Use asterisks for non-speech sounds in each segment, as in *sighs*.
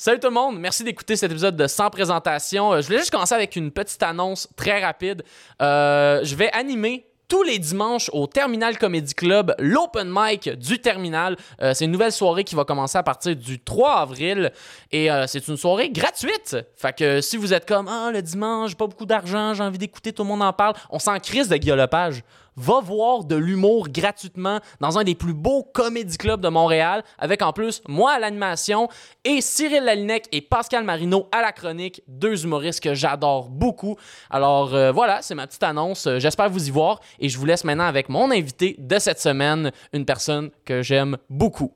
Salut tout le monde, merci d'écouter cet épisode de Sans présentation. Euh, Je voulais juste commencer avec une petite annonce très rapide. Euh, je vais animer tous les dimanches au Terminal Comedy Club, l'open mic du Terminal. Euh, c'est une nouvelle soirée qui va commencer à partir du 3 avril et c'est une soirée gratuite. Fait que si vous êtes comme ah le dimanche, j'ai pas beaucoup d'argent, j'ai envie d'écouter, tout le monde en parle, on s'en crise de guillolopage. Va voir de l'humour gratuitement dans un des plus beaux comédie clubs de Montréal, avec en plus moi à l'animation et Cyril Lalinec et Pascal Marino à la chronique, deux humoristes que j'adore beaucoup. Alors euh, voilà, c'est ma petite annonce. Euh, J'espère vous y voir et je vous laisse maintenant avec mon invité de cette semaine, une personne que j'aime beaucoup.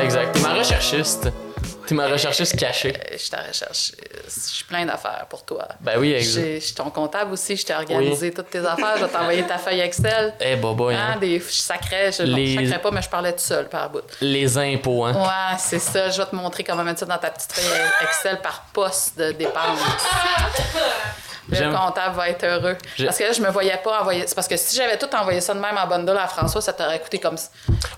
Exact. T'es ma recherchiste. T'es ma recherchiste cachée. Euh, Je t'en recherche. Je suis plein d'affaires pour toi. Ben oui, exact. J'ai- Je suis ton comptable aussi. Je t'ai organisé toutes tes affaires. Je vais t'envoyer ta feuille Excel. Eh, bobo, Hein, hein. des, je sacrais. Je, Les- je sacrais pas, mais je parlais tout seul par bout. Les impôts, hein. Ouais, c'est ça. Je vais te montrer comment mettre ça dans ta petite feuille Excel par poste de dépenses. *laughs* Le comptable va être heureux. Parce que là, je me voyais pas envoyer. C'est parce que si j'avais tout envoyé ça de même en bundle à François, ça t'aurait coûté comme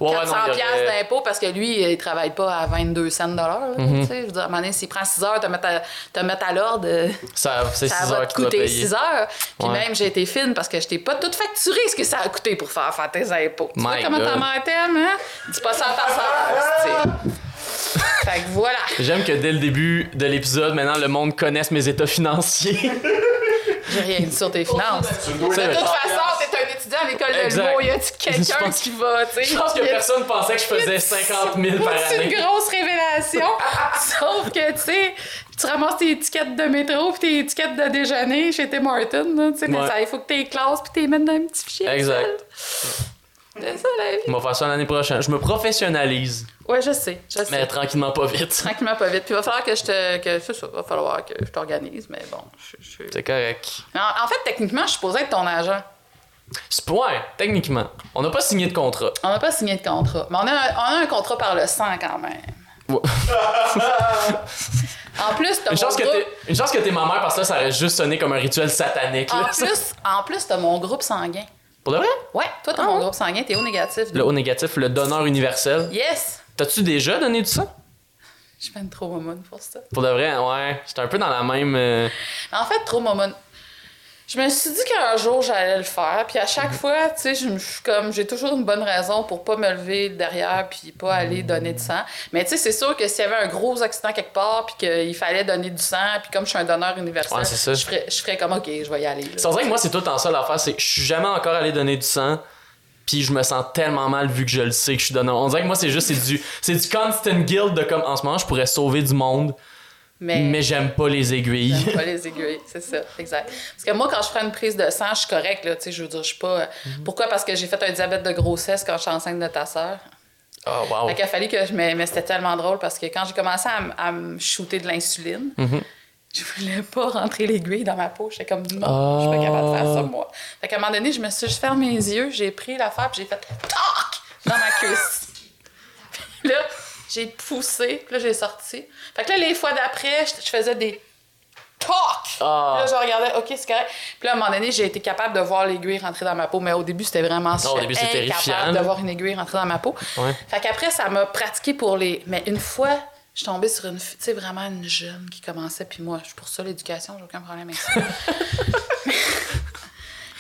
Ouais, ouais, 400 non, il y piastres aurait- d'impôts parce que lui, il travaille pas à 22 cents de là, Mhm. Je veux dire, à un moment donné, s'il prend 6 heures, te mettre à, te mettre à l'ordre, euh, Ça, ça 6 va heures te coûter payer. 6 heures. Puis Ouais. même, j'ai été fine parce que je t'ai pas tout facturé ce que ça a coûté pour faire, faire tes impôts. Tu vois My comment ta mère t'aime, hein? Dis pas ça à ta soeur, *laughs* Fait que voilà. J'aime que dès le début de l'épisode, maintenant, le monde connaisse mes états financiers. *laughs* J'ai rien dit sur tes finances. C'est De toute façon, t'es un étudiant à l'école de l'humour. Y Je quelqu'un qui va, tu sais? Je pense que a- personne pensait que je faisais 50 000 par C'est année. une grosse révélation? *laughs* Sauf que, tu sais, tu ramasses tes étiquettes de métro puis tes étiquettes de déjeuner chez Tim là, Tu sais, mais ça, il faut que tu les classes puis tu les mettes dans un petit fichier. Exact. C'est ça, la vie. On va faire ça l'année prochaine. Je me professionnalise, Ouais, je sais. Je sais. mais tranquillement pas vite. Tranquillement, pas vite. Puis il va falloir que je te. Que, c'est ça, va falloir que je t'organise, mais bon. Je, je- C'est correct. En, en fait, techniquement, je suis supposée être ton agent. C'est ouais, techniquement. On n'a pas signé de contrat. On n'a pas signé de contrat. Mais on a, un, on a un contrat par le sang quand même. Ouais. *laughs* En plus, t'as Une mon chance, que groupe- t'es, une chance que t'es ma mère, parce que là, ça aurait juste sonné comme un rituel satanique. En plus, en plus, t'as mon groupe sanguin. Pour de vrai? Ouais, toi, t'as Ah groupe sanguin, t'es au négatif. Le haut négatif, le donneur universel. Yes! T'as-tu déjà donné du sang? Je suis une trop momone pour ça. Pour de vrai, ouais. J'étais un peu dans la même. euh, En fait, trop momone. Je me suis dit qu'un jour j'allais le faire, puis à chaque fois, tu sais, je me suis comme j'ai toujours une bonne raison pour pas me lever derrière puis pas aller donner du sang. Mais tu sais, c'est sûr que s'il y avait un gros accident quelque part puis qu'il fallait donner du sang, puis comme je suis un donneur universel, Ouais, c'est ça. je ferais, je ferais comme OK, je vais y aller. C'est vrai que moi, c'est tout temps ça l'affaire, c'est que je suis jamais encore allé donner du sang. Puis je me sens tellement mal vu que je le sais que je suis donneur. On dirait que moi, c'est juste, c'est du, c'est du constant guilt de comme, en ce moment, je pourrais sauver du monde, Mais, mais j'aime pas les aiguilles. J'aime pas les aiguilles, c'est ça, exact. Parce que moi, quand je prends une prise de sang, je suis correcte, là, tu sais, je veux dire, je suis pas... Mhm. Pourquoi? Parce que j'ai fait un diabète de grossesse quand je suis enceinte de ta sœur. Oh, wow. Fait qu'il a fallu que je... Mais, mais c'était tellement drôle parce que quand j'ai commencé à, me shooter de l'insuline, Mhm. je voulais pas rentrer l'aiguille dans ma peau. J'étais comme, non, je suis pas capable de faire ça, moi. Fait qu'à un moment donné, je me suis juste fermé les yeux, j'ai pris l'affaire, puis j'ai fait « TOC! » dans ma cuisse. *laughs* Puis là, j'ai poussé, puis là, j'ai sorti. Fait que là, les fois d'après, je, je faisais des TOC! Ah. Puis Là, je regardais, OK, c'est correct. Puis là, à un moment donné, j'ai été capable de voir l'aiguille rentrer dans ma peau, mais au début, c'était vraiment Ah, au début, incapable terrifiant, de voir une aiguille rentrer dans ma peau. Ouais. Fait qu'après, ça m'a pratiqué pour les. Mais une fois, je suis tombée sur une tu sais, vraiment une jeune qui commençait, puis moi, je suis pour ça, l'éducation, j'ai aucun problème avec ça. *laughs*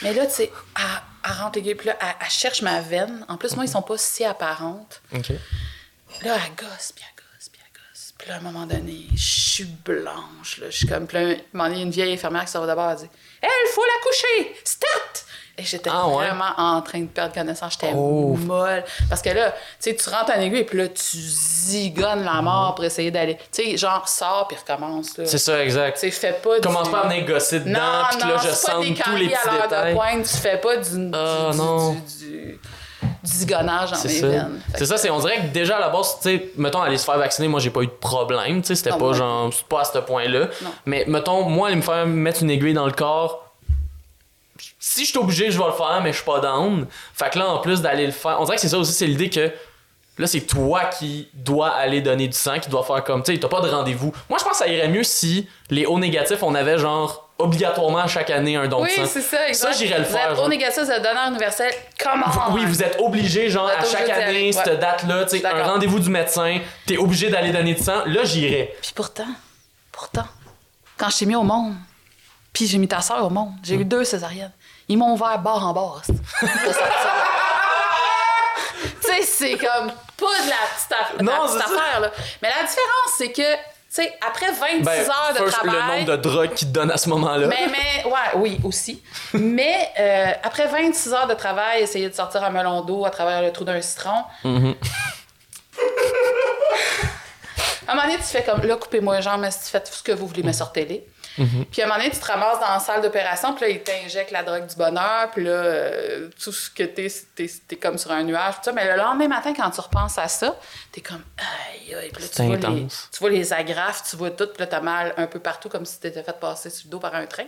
Mais là, tu sais, elle, elle rentre l'aiguille, puis là, elle, elle cherche ma veine. En plus, moi, ils sont pas si apparentes. Ok. Là, elle gosse, puis elle gosse, puis elle gosse. Puis là, à un moment donné, je suis blanche, là. Je suis comme. Moment donné, une vieille infirmière qui sort d'abord, elle dit il faut la coucher! Start! Et j'étais Ah, ouais? vraiment en train de perdre connaissance. J'étais Oh. molle. Parce que là, tu sais, tu rentres en aiguille, puis là, tu zigonnes la mort pour essayer d'aller. Tu sais, genre, sors, puis recommence. C'est ça, exact. Tu sais, fais pas du. Commence pas à venir gosser dedans, puis là, je sens tous les petits de pointe, tu fais pas du, Ah, du, non. du, du, du zigonnage dans C'est mes ça. veines. C'est ça, c'est on dirait que déjà à la base, tu sais, mettons aller se faire vacciner, moi j'ai pas eu de problème, tu sais, c'était pas genre pas à ce point-là. Mais mettons moi aller me faire mettre une aiguille dans le corps si je suis obligé, je vais le faire, mais je suis pas down. Fait que là en plus d'aller le faire, on dirait que c'est ça aussi, c'est l'idée que Là, c'est toi qui dois aller donner du sang, qui dois faire comme, tu sais, t'as pas de rendez-vous. Moi, je pense que ça irait mieux si les hauts négatifs, on avait genre obligatoirement chaque année un don Oui, de sang. c'est ça, exact. Ça, j'irais le Vous faire. êtes genre. au négatif, vous êtes donneur universel. Comment? Oui, vous êtes obligé, genre, à chaque année, aller, cette ouais. date-là, tu sais, un rendez-vous du médecin, t'es obligé d'aller donner du sang. Là, j'irais. Puis pourtant, pourtant, quand je t'ai mis au monde, puis j'ai mis ta soeur au monde, j'ai Hmm. eu deux césariennes. Ils m'ont ouvert barre en barre. c'est- de *laughs* tu sais, c'est comme pas de la petite, aff- de la Non, petite c'est ça. affaire, là. Mais la différence, c'est que, sais, après 26 Ben, heures de first, le travail. nombre de drogues qu'ils te donnent à ce moment-là. Mais, mais, ouais, oui, aussi. mais euh, après 26 heures de travail, essayer de sortir un melon d'eau à travers le trou d'un citron. Mhm. À un moment donné, tu fais comme là, coupez-moi les jambes, mais si tu faites ce que vous voulez, mais sortez-les. Mhm. Puis à un moment donné, tu te ramasses dans la salle d'opération, puis là, ils t'injectent la drogue du bonheur, puis là, euh, tout ce que t'es, t'es, t'es comme sur un nuage, tout ça. Mais le lendemain matin, quand tu repenses à ça, t'es comme aïe, aïe, puis là, tu vois, les, intense. tu vois les agrafes, tu vois tout, puis là, t'as mal un peu partout, comme si t'étais fait passer sur le dos par un train.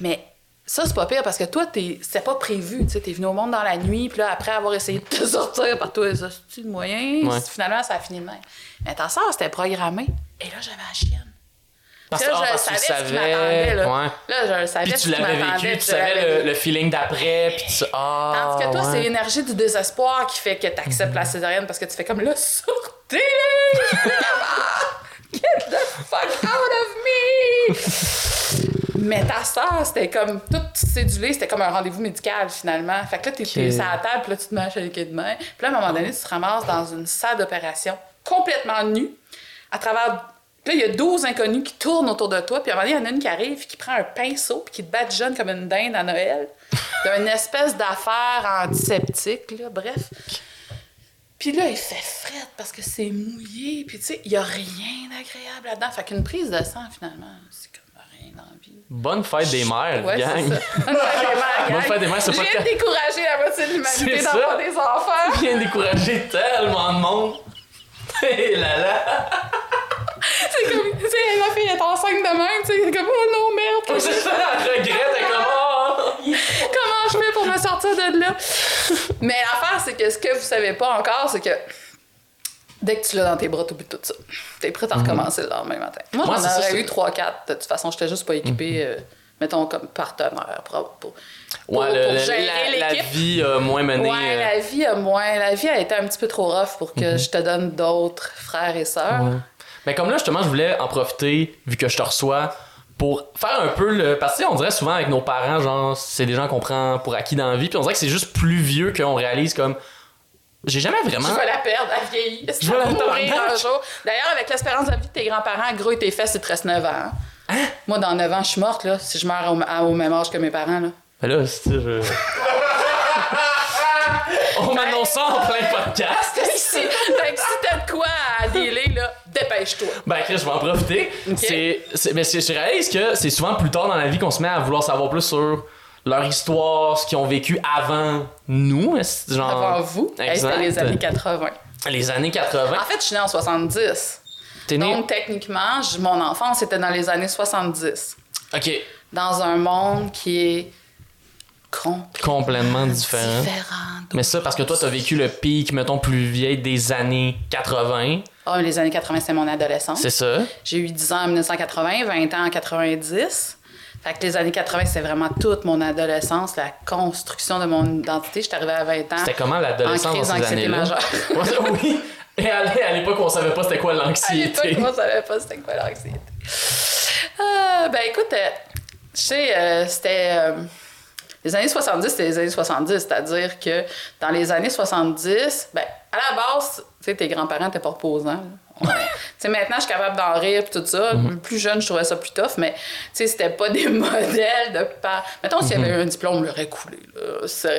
Mais ça, c'est pas pire parce que toi, t'es, c'est pas prévu. Tu sais, t'es venu au monde dans la nuit, puis là, après avoir essayé de te *laughs* sortir par tous les hosties de moyens, Ouais. finalement, ça a fini de même. Mais ta soeur, c'était programmé. Et là, j'avais la chienne. Parce, là, ah, je parce que tu savais ce qui savais. m'attendait, là. Ouais. Là, je le savais Puis tu l'avais vécu, tu savais le, le feeling d'après, puis tu. Ah, Tandis que toi, ouais. c'est l'énergie du désespoir qui fait que tu acceptes la césarienne parce que tu fais comme là, sortez-les! Get the fuck out of me! Mais ta soeur, c'était comme tout cédulé, c'était comme un rendez-vous médical finalement. Fait que là, t'es Ok. t'es sur la table, puis là, tu te mets à les de main. Puis là, à un moment donné, tu te ramasses dans une salle d'opération complètement nue, à travers. Puis là, il y a 12 inconnus qui tournent autour de toi, puis à un moment donné, il y en a une qui arrive, qui prend un pinceau, puis qui te badigeonne comme une dinde à Noël, *laughs* d'une espèce d'affaire antiseptique, là, bref. Puis là, il fait fret parce que c'est mouillé, puis tu sais, il y a rien d'agréable là-dedans. Fait qu'une prise de sang, finalement, c'est comme rien dans la vie. Bonne fête des mères, Ouais, *laughs* gang. Bonne fête des mères, Bonne gang. fête des mères, c'est Je pas viens de que- décourager la moitié de l'humanité d'avoir des enfants. Viens décourager tellement de monde. *laughs* Hé là là. C'est comme, tu sais, ma fille est enceinte de même, tu sais, c'est comme, oh non, merde, *laughs* C'est ça, regrette, elle est comme. oh. comment je fais pour me sortir de là? Mais l'affaire, c'est que ce que vous savez pas encore, c'est que dès que tu l'as dans tes bras, t'oublies tout ça. T'es prête à recommencer le lendemain matin. Moi, j'en ça, aurais c'est- eu 3-4. De toute façon, j'étais juste pas équipée, euh, mettons, comme partenaire pour, pour, pour- Ouais, le- pour le- gérer la, la vie a moins mené. Ouais, euh, la vie a moins. La vie a été un petit peu trop rough pour que je te donne d'autres frères et sœurs. Ouais. Mais comme là, justement, je voulais en profiter, vu que je te reçois, pour faire un peu le. Parce que tu sais, on dirait souvent avec nos parents, genre, c'est des gens qu'on prend pour acquis dans la vie, puis on dirait que c'est juste plus vieux qu'on réalise comme. J'ai jamais vraiment. Je vais la perdre, elle vieillit. Je vais la mourir un jour. D'ailleurs, avec l'espérance de vie de tes grands-parents, gros et tes fesses, il te reste 9 ans. hein. Hein? Moi, dans 9 ans, je suis morte, là, si je meurs au, même âge que mes parents. Là. Mais là, c'est *laughs* je. *laughs* on m'annonce ça en plein *laughs* podcast. Si, fait que si t'as de quoi à dealer, là, dépêche-toi. Ben, Chris, je vais en profiter. Ok. C'est, mais c'est- je réalise que c'est souvent plus tard dans la vie qu'on se met à vouloir savoir plus sur leur histoire, ce qu'ils ont vécu avant nous. Genre, Avant vous, c'était les années 80. les années 80. En fait, je suis née en 70. T'es né. Donc, techniquement, mon enfance était dans les années 70. Ok. Dans un monde qui est complètement Complètement différent. différent. Mais ça, parce que toi, t'as vécu le pic, mettons, plus vieille des années 80. Ah, les années 80, c'est mon adolescence. C'est ça. J'ai eu 10 ans en 1980, 20 ans en 90. Fait que les années 80, c'est vraiment toute mon adolescence, la construction de mon identité. Je suis arrivée à 20 ans. C'était comment en l'adolescence dans ces années-là? *laughs* oui. Et à l'époque, on savait pas c'était quoi À l'époque, l'anxiété. je savais pas c'était quoi l'anxiété. Ah, ben écoute, euh, je sais, euh, c'était... les années 70, c'était les années 70, c'est-à-dire que dans les années 70, ben, à la base, tes grands-parents étaient pas reposants. On- sais, maintenant, je suis capable d'en rire et tout ça. Mhm. Plus jeune, je trouvais ça plus tough, mais tu sais, c'était pas *laughs* des modèles de pas. Mettons, s'il y avait eu un diplôme, il l'aurait coulé, là.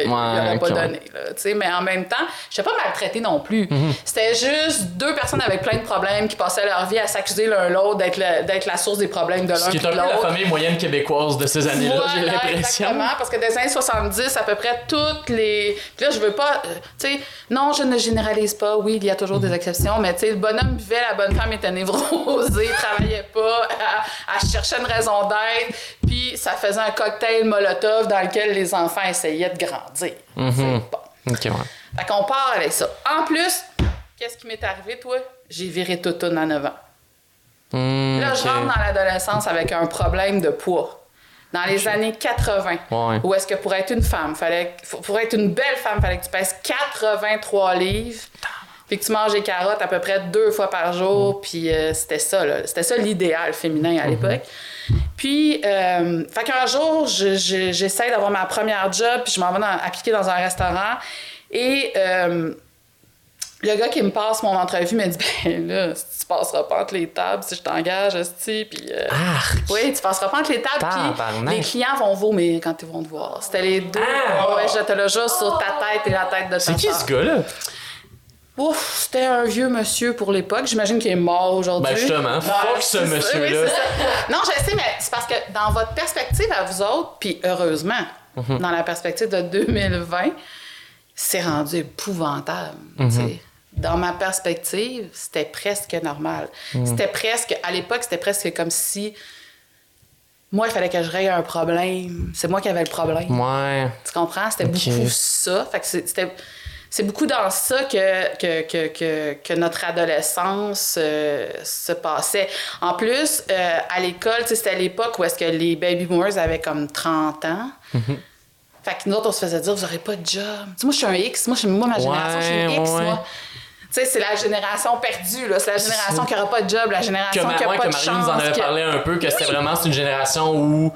Il Mhm. Ouais, l'aurait pas donné, là. Mais en même temps, je suis pas maltraitée non plus. Mhm. C'était juste deux personnes avec plein de problèmes qui passaient leur vie à s'accuser l'un l'autre d'être le- d'être la source des problèmes de l'un Ce qui est un peu la famille moyenne québécoise de ces années-là, j'ai Voilà, l'impression. Exactement, parce que des années 70, à peu près toutes les. Puis là, je veux pas. euh, tu sais, non, je ne généralise pas. Oui, il y a toujours des exceptions, mais tu sais, le bonhomme la bonne femme était névrosée, *laughs* travaillait pas, elle, cherchait une raison d'être, puis ça faisait un cocktail molotov dans lequel les enfants essayaient de grandir. Mhm. C'est Bon. Ouais. Fait qu'on part avec ça. En plus, qu'est-ce qui m'est arrivé, toi? J'ai viré tout à 9 ans. Hmm, Là, je rentre dans l'adolescence avec un problème de poids. Dans les années 80, Ouais. où est-ce que pour être une femme, fallait, pour être une belle femme, fallait que tu pèses 83 livres, puis que tu manges des carottes à peu près deux fois par jour, puis euh, c'était ça, là. C'était ça l'idéal féminin à l'époque. Puis, euh, fait qu'un jour, je- je- j'essaie d'avoir ma première job, puis je m'en vais dans- appliquer dans un restaurant, et euh, le gars qui me passe mon entrevue me dit *laughs* Ben là, tu passeras pas entre les tables si je t'engage, esti, puis. euh, oui, tu passeras pas entre les tables, puis les clients vont vomir quand ils vont te voir. C'était les deux. Ah! Ouais, je te le jure sur ta tête et la tête de ta C'est qui ce gars-là? Ouf, c'était un vieux monsieur pour l'époque. J'imagine qu'il est mort aujourd'hui. Ben justement, fuck ce monsieur-là. oui, non, je sais, mais c'est parce que dans votre perspective à vous autres, puis heureusement, Mhm. dans la perspective de 2020, c'est rendu épouvantable. Mhm. Dans ma perspective, c'était presque normal. Mhm. C'était presque, à l'époque, c'était presque comme si moi, il fallait que je règle un problème. C'est moi qui avais le problème. Ouais. Tu comprends? C'était beaucoup ça. Fait que c'était. C'est beaucoup dans ça que, que, que, que, que notre adolescence euh, se passait. En plus, euh, à l'école, c'était l'époque où est-ce que les baby boomers avaient comme 30 ans. Mm-hmm. Fait que nous autres, on se faisait dire, vous n'aurez pas de job. Tu sais, moi, je suis un X. Moi, je suis- moi ma génération, je suis une X, ouais. moi. Tu sais, c'est la génération perdue, là. C'est la génération qui n'aura pas de job, la Que, génération ma- qui n'a ouais, pas que de Marie chance. nous en avait que- parlé un peu, que c'était vraiment une génération où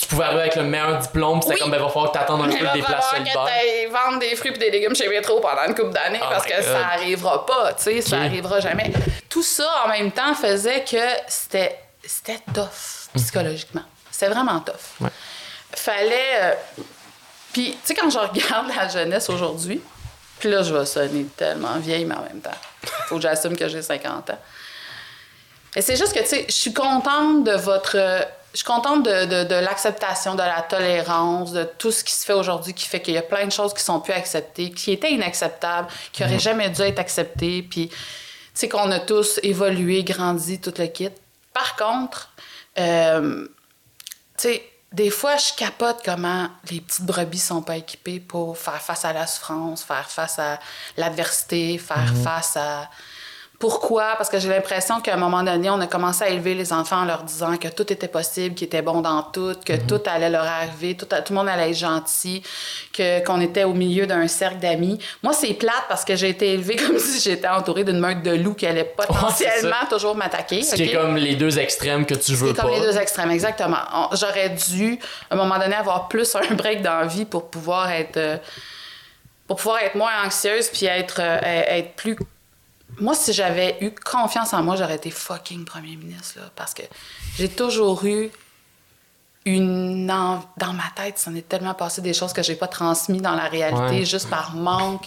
tu pouvais arriver avec le meilleur diplôme, puis c'était Oui. comme, ben, va falloir que t'attendes un peu va des places que solidaires. t'ailles vendre des fruits et des légumes chez Métro pendant une couple d'années Oh parce que ça arrivera pas, tu sais, ça arrivera jamais. Tout ça en même temps faisait que c'était c'était tough psychologiquement. C'était vraiment tough. Ouais. Fallait euh, puis tu sais quand je regarde la jeunesse aujourd'hui, puis là je vais sonner tellement vieille mais en même temps, faut que j'assume que j'ai 50 ans. Et c'est juste que, tu sais, je suis contente de votre. Je suis contente de, de- de l'acceptation, de la tolérance, de tout ce qui se fait aujourd'hui qui fait qu'il y a plein de choses qui sont plus acceptées, qui étaient inacceptables, qui n'auraient jamais dû être acceptées, puis, tu sais, qu'on a tous évolué, grandi, tout le kit. Par contre, euh, tu sais, des fois, je capote comment les petites brebis sont pas équipées pour faire face à la souffrance, faire face à l'adversité, faire face à... Pourquoi? Parce que j'ai l'impression qu'à un moment donné, on a commencé à élever les enfants en leur disant que tout était possible, qu'ils étaient bons dans tout, que tout allait leur arriver, tout, tout le monde allait être gentil, que, qu'on était au milieu d'un cercle d'amis. Moi, c'est plate parce que j'ai été élevée *laughs* comme si j'étais entourée d'une meute de loups qui allait potentiellement toujours m'attaquer. Ce qui est comme les deux extrêmes que tu veux C'est comme pas. les deux extrêmes, exactement. J'aurais dû, à un moment donné, avoir plus un break dans la vie pour pouvoir être, euh, pour pouvoir être moins anxieuse puis être, euh, être plus. Moi, si j'avais eu confiance en moi, j'aurais été fucking premier ministre, là, parce que j'ai toujours eu une. en- Dans ma tête, ça en est tellement passé des choses que j'ai pas transmis dans la réalité Ouais. juste par manque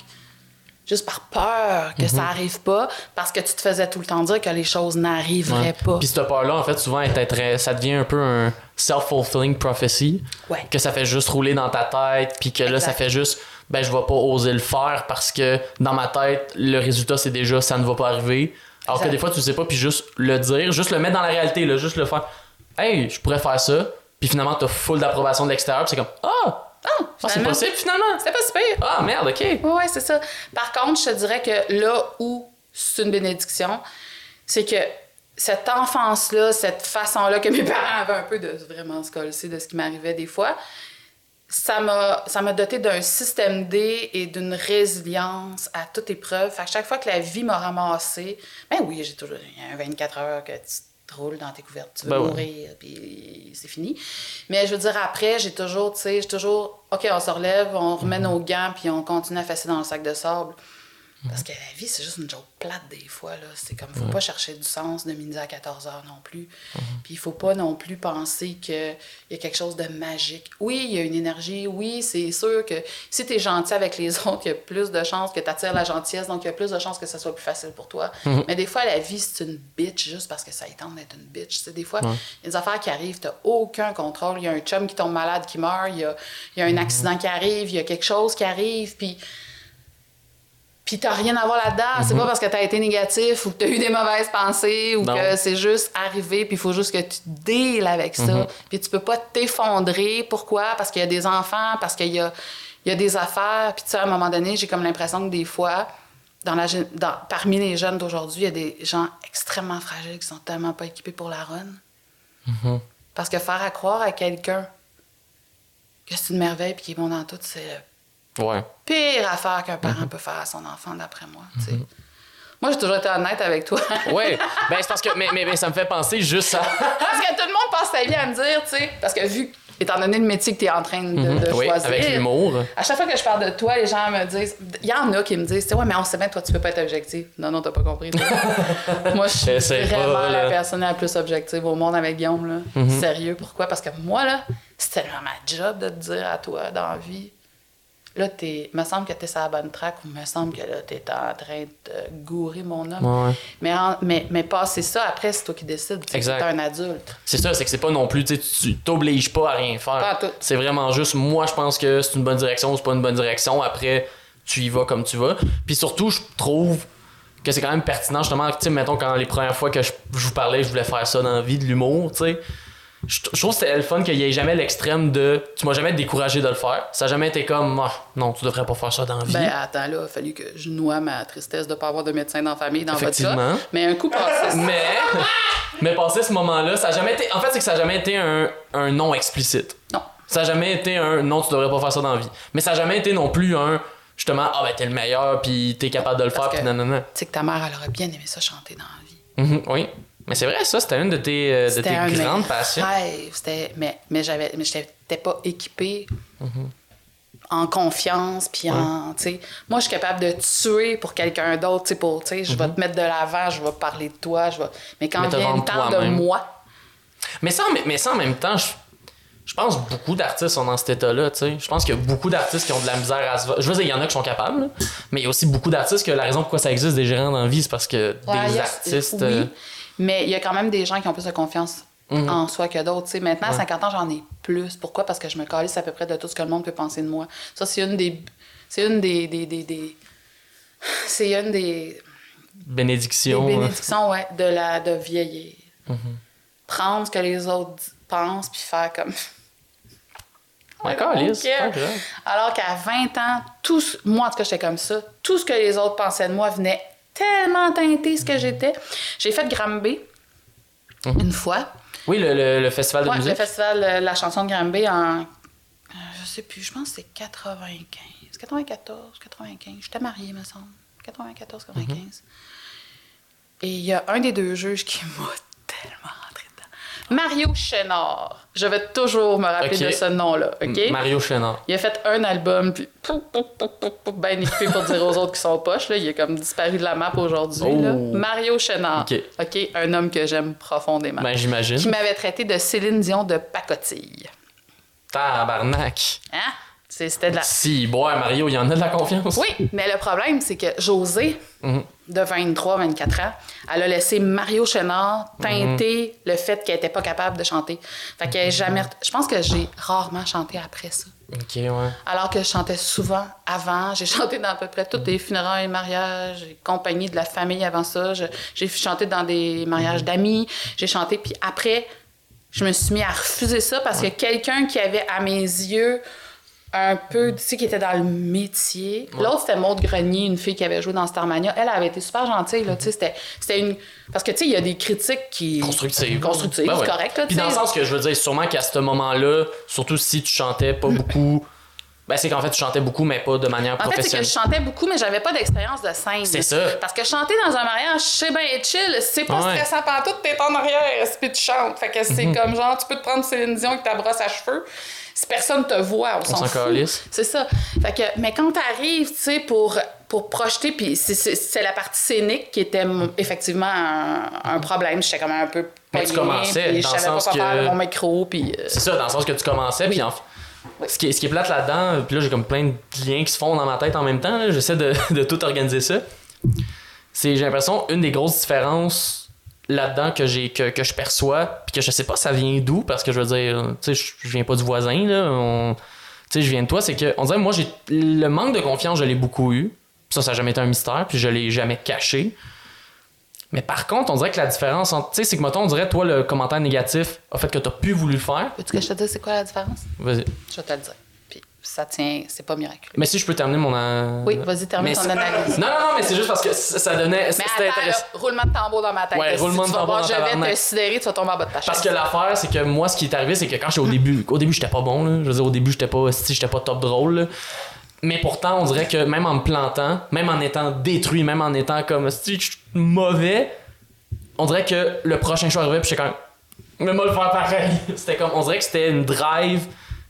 juste par peur que ça arrive pas, parce que tu te faisais tout le temps dire que les choses n'arriveraient Ouais. pas. Puis cette peur-là, en fait, souvent, elle est très- ça devient un peu un self-fulfilling prophecy. Ouais. Que ça fait juste rouler dans ta tête, puis que là, Exact. ça fait juste, ben, je vais pas oser le faire parce que dans ma tête, le résultat, c'est déjà, ça ne va pas arriver. Alors que des fois, tu sais pas, puis juste le dire, juste le mettre dans la réalité, là, juste le faire. Hey, je pourrais faire ça. Puis finalement, t'as full d'approbation de l'extérieur, c'est comme, ah, Ah, ah, c'est possible finalement. C'était pas super. Ah, merde, ok. Oui, ouais, c'est ça. Par contre, je te dirais que là où c'est une bénédiction, c'est que cette enfance-là, cette façon-là que mes *laughs* parents avaient un peu de vraiment se coller de ce qui m'arrivait des fois, ça m'a ça m'a doté d'un système D et d'une résilience à toute épreuve. Que chaque fois que la vie m'a ramassé, ben oui, j'ai toujours il y a un 24 heures que tu te roules dans tes couvertes, tu veux Ben ouais. mourir, puis c'est fini. Mais je veux dire, après, j'ai toujours, tu sais, j'ai toujours, OK, on se relève, on remet nos gants, puis on continue à fesser dans le sac de sable. Parce que la vie, c'est juste une joke plate des fois. Là. C'est comme, faut pas chercher du sens de midi à 14 heures non plus. Puis il faut pas non plus penser qu'il y a quelque chose de magique. Oui, il y a une énergie. Oui, c'est sûr que si tu es gentil avec les *laughs* autres, il y a plus de chances que tu attires la gentillesse. Donc, il y a plus de chances que ça soit plus facile pour toi. Mais des fois, la vie, c'est une bitch juste parce que ça y tente d'être une bitch. Tu sais, des fois, il y a des affaires qui arrivent, tu aucun contrôle. Il y a un chum qui tombe malade, qui meurt. Il y a, il y a un accident qui arrive. Il y a quelque chose qui arrive. Puis Puis t'as rien à voir là-dedans. C'est pas parce que t'as été négatif ou que t'as eu des mauvaises pensées ou Non. que c'est juste arrivé, puis il faut juste que tu deals avec ça. Puis tu peux pas t'effondrer. Pourquoi? Parce qu'il y a des enfants, parce qu'il y a, il y a des affaires. Puis tu sais, à un moment donné, j'ai comme l'impression que des fois, dans la, dans- parmi les jeunes d'aujourd'hui, il y a des gens extrêmement fragiles qui sont tellement pas équipés pour la run. Parce que faire à croire à quelqu'un que c'est une merveille puis qu'il est bon dans tout, c'est Ouais. pire affaire qu'un Mhm. parent peut faire à son enfant, d'après moi. sais. Moi, j'ai toujours été honnête avec toi. *laughs* Ouais. ben, c'est parce que. Mais, mais, mais ça me fait penser juste à. *laughs* parce que tout le monde passe sa vie à me dire, tu sais. Parce que vu, étant donné le métier que tu es en train de, de Mhm. Oui, choisir. avec l'humour. À chaque fois que je parle de toi, les gens me disent. Il y en a qui me disent, tu sais, ouais, mais on sait bien, toi, tu peux pas être objectif. Non, non, t'as pas compris. *laughs* moi, je suis pas, vraiment la personne la plus objective au monde avec Guillaume, là. Mhm. Sérieux, pourquoi? Parce que moi, là, c'est tellement ma job de te dire à toi dans la vie. Là, t'es. me semble que t'es sur la bonne track ou me semble que là, t'es en train de gourer mon homme. Ouais. Mais, en- mais, mais passer ça, après, c'est toi qui décides. Tu es un adulte. C'est ça, c'est que c'est pas non plus, tu tu t'obliges pas à rien faire. C'est vraiment juste, moi, je pense que c'est une bonne direction ou c'est pas une bonne direction. Après, tu y vas comme tu vas. Puis surtout, je trouve que c'est quand même pertinent, justement, tu sais, mettons, quand les premières fois que je, je vous parlais, je voulais faire ça dans la vie, de l'humour, tu sais. Je, je trouve que c'était le fun qu'il y ait jamais l'extrême de tu m'as jamais découragé de le faire. Ça a jamais été comme ah, non, tu devrais pas faire ça dans la vie. Ben, attends, là, il a fallu que je noie ma tristesse de ne pas avoir de médecin dans la famille, dans votre Effectivement. cas. Mais un coup passé, Mais, *laughs* mais passer ce moment-là, ça a jamais été. En fait, c'est que ça a jamais été un, un non explicite. non. Ça a jamais été un non, tu devrais pas faire ça dans la vie. Mais ça a jamais été non plus un justement, ah ben t'es le meilleur, puis t'es capable de le Parce faire, puis que- non, non, non. Tu sais que ta mère, elle aurait bien aimé ça chanter dans la vie. Mhm, oui. Mais c'est vrai, ça, c'était une de tes, euh, de tes un grandes passions. C'était- Mais, mais j'avais mais j'étais pas équipée Mhm. en confiance. Puis en, moi, je suis capable de tuer pour quelqu'un d'autre. tu pour, Je vais te mettre de l'avant, je vais parler de toi. Je vais... Mais quand. Mais vient le temps de moi, Mais ça, en- mais ça, en même temps, je, je pense que beaucoup d'artistes sont dans cet état-là, tu sais. Je pense qu'il y a beaucoup d'artistes qui ont de la misère à se... Je veux dire, il y en a qui sont capables, là. mais il y a aussi beaucoup d'artistes que la raison pourquoi ça existe des gérants dans la vie, c'est parce que Ouais, des a- artistes... Oui, euh, mais il y a quand même des gens qui ont plus de confiance Mhm. en soi que d'autres. Maintenant, à 50 ans, j'en ai plus. Pourquoi? Parce que je me calisse à peu près de tout ce que le monde peut penser de moi. Ça, c'est une des... C'est une des... des, des, des- *sighs* C'est une des, des bénédictions. euh, bénédictions ouais, de, la, de vieillir. Mhm. Prendre ce que les autres pensent puis faire comme... *laughs* D'accord, pas grave. Alors qu'à 20 ans, tout moi, en tout cas, j'étais comme ça. Tout ce que les autres pensaient de moi venait tellement teinter ce que j'étais. J'ai fait Granby une fois. Oui, le, le- le festival de Ouais, le musique. festival euh, La chanson de Granby en. euh, Je sais plus, je pense que c'est 95. 94, 95. J'étais mariée, me semble. 94, 95. Mhm. Et il y a un des deux juges qui m'a tellement. Mario Chénard. Je vais toujours me rappeler de ce nom-là, OK? Mario Chénard. Il a fait un album, puis ben équipé pour dire aux autres qui sont poches. Là. Il a comme disparu de la map aujourd'hui. Oh. Mario Chénard. Ok. OK, un homme que j'aime profondément. Ben, j'imagine. qui m'avait traité de Céline Dion de pacotille. Tabarnak. Hein? C'était de la... Si, boire Mario, il y en a de la confiance. Oui, mais le problème, c'est que José, Mhm. de 23-24 ans, elle a laissé Mario Chénard teinter le fait qu'elle était pas capable de chanter. Fait qu'elle jamais... Je pense que j'ai rarement chanté après ça. Ok, ouais. Alors que je chantais souvent avant. J'ai chanté dans à peu près toutes les funérailles, mariages, compagnie de la famille avant ça. J'ai chanté dans des mariages d'amis. J'ai chanté, puis après, je me suis mis à refuser ça parce que quelqu'un qui avait, à mes yeux, un peu, tu sais, qui était dans le métier. L'autre, c'était Maude Grenier, une fille qui avait joué dans Starmania. Elle avait été super gentille, là, tu sais, c'était- c'était une... Parce que, tu sais, il y a des critiques qui... Constructive. Constructives, Ben ouais. correct, là, Puis dans le sens que je veux dire, sûrement qu'à ce moment-là, surtout si tu chantais pas *laughs* beaucoup, ben c'est qu'en fait tu chantais beaucoup, mais pas de manière En fait, c'est que professionnelle. je chantais beaucoup, mais j'avais pas d'expérience de scène. C'est ça. Parce que chanter dans un mariage, c'est bien chill. C'est pas Ouais. stressant pantoute, t'es en arrière, puis tu chantes. Fait que c'est Mhm. comme genre, tu peux te prendre Céline Dion avec ta brosse à cheveux. Si personne te voit, on, s'en s'en fout. C'est ça. Fait que, mais quand t'arrives, tu sais, pour, pour projeter, puis c'est- la partie scénique qui était effectivement un, un problème. J'étais comme un peu Mais tu commençais, dans le pas sens faire que- mon micro, puis... euh, C'est ça, dans le sens que tu commençais, puis en ce, qui est, ce qui est plate là-dedans, puis là j'ai comme plein de liens qui se font dans ma tête en même temps, j'essaie de, *laughs* de tout organiser ça. C'est, j'ai l'impression, une des grosses différences là-dedans que, j'ai, que, que je perçois, puis que je sais pas ça vient d'où, parce que je veux dire, tu sais, je- viens pas du voisin, là, tu sais, je viens de toi, c'est que, on dirait, moi, j'ai le manque de confiance, je l'ai beaucoup eu. Ça, ça n'a jamais été un mystère, puis je l'ai jamais caché. Mais par contre, on dirait que la différence entre. Tu sais, c'est que, mettons, on dirait, toi, le commentaire négatif a fait que t'as plus voulu le faire. Veux-tu que je te dise c'est quoi la différence? Vas-y. Je vais te le dire. Puis ça tient, c'est pas miraculeux. Mais si je peux terminer mon. an- Oui, vas-y, termine Mais ton c'est- analyse. Non, non, non, mais c'est juste parce que ça ça donnait. Mais C'était attends, intéressant. là, roulement de tambour dans ma tête. Ouais, Si roulement de tu vas tambour voir, dans Je vais tabarnak. te sidérer, tu vas tomber en bas de ta chaise. Parce que l'affaire, c'est que moi, ce qui est arrivé, c'est que quand j'étais au début, au début, j'étais pas bon, là. Je veux dire, au début, j'étais pas, si j'étais pas top drôle, là. Mais pourtant, on dirait que même en me plantant, même en étant détruit, même en étant comme si je suis mauvais, on dirait que le prochain show arrivait, puis j'étais comme, mais moi le faire pareil. *laughs* C'était comme, on dirait que c'était une drive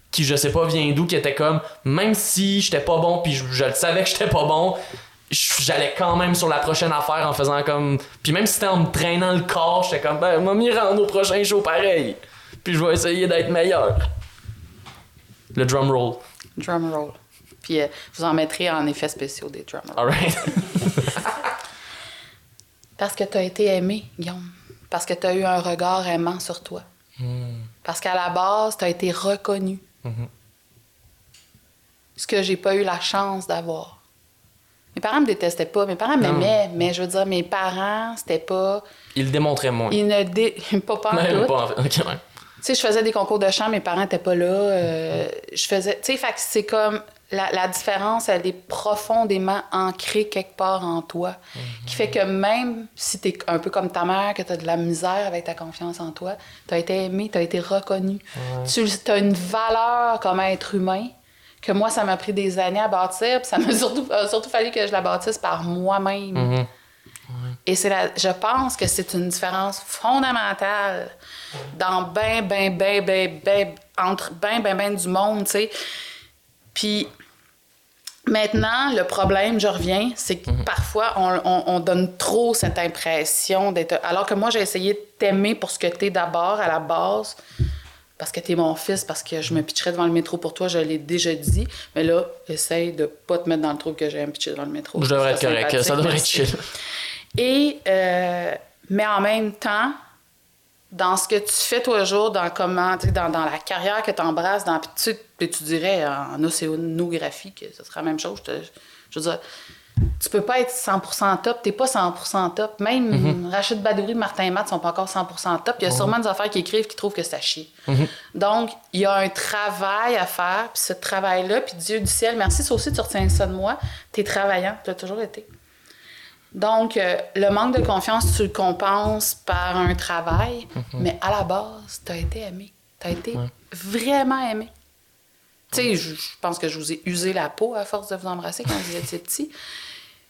qui, je sais pas vient d'où, qui était comme, même si j'étais pas bon, puis je, le savais que j'étais pas bon, j'allais quand même sur la prochaine affaire en faisant comme. Puis même si c'était en me traînant le corps, j'étais comme, ben, moi m'y rendre au prochain show pareil. Puis je vais essayer d'être meilleur. Le drum roll. Drum roll. Puis euh, vous en mettrez en effets spéciaux des drum rolls. Alright. *laughs* Parce que tu as été aimé, Guillaume. Parce que tu as eu un regard aimant sur toi. Parce qu'à la base, tu as été reconnu. Ce que j'ai pas eu la chance d'avoir. Mes parents me détestaient pas. Mes parents m'aimaient, mais je veux dire, mes parents, c'était pas. Il le démontrait moins. Ils ne dé... *laughs* pas pas en pas en fait. Ouais. Tu sais, je faisais des concours de chant, mes parents n'étaient pas là. euh, je faisais. Tu sais, c'est comme. La, la différence, elle est profondément ancrée quelque part en toi. Qui fait que même si tu es un peu comme ta mère, que tu as de la misère avec ta confiance en toi, tu as été aimé, tu as été reconnu. Tu as une valeur comme être humain que moi, ça m'a pris des années à bâtir. Puis ça m'a *laughs* surtout, surtout fallu que je la bâtisse par moi-même. Mhm. Et c'est la, je pense que c'est une différence fondamentale dans ben, ben, ben, ben, ben, entre ben, ben, ben du monde, tu sais. Puis maintenant, le problème, je reviens, c'est que parfois, on, on- on donne trop cette impression d'être... Alors que moi, j'ai essayé de t'aimer pour ce que t'es d'abord, à la base, parce que t'es mon fils, parce que je me pitcherais devant le métro pour toi, je l'ai déjà dit. Mais là, essaye de pas te mettre dans le trou que j'ai à me pitcher devant le métro. Je devrais être correct. Ça devrait être chill. Et, euh, mais en même temps, dans ce que tu fais tous les jours, dans comment, dans, dans la carrière que tu embrasses, dans, tu, puis tu dirais en océanographie que ce serait la même chose. Je, te- je veux dire, tu peux pas être 100% top, t'es pas 100% top. Même Rachid Badouri, Martin Matt sont pas encore 100% top. Il y a sûrement des affaires qui écrivent qui trouvent que c'est à chier. Donc, il y a un travail à faire, puis ce travail-là, puis Dieu du ciel, merci, ça aussi, tu retiens ça de moi, t'es travaillant, tu l'as toujours été. Donc, euh, le manque de confiance, tu le compenses par un travail, mais à la base, tu as été aimé. Tu as été vraiment aimé. Tu sais, je pense que je vous ai usé la peau à force de vous embrasser quand vous étiez petit.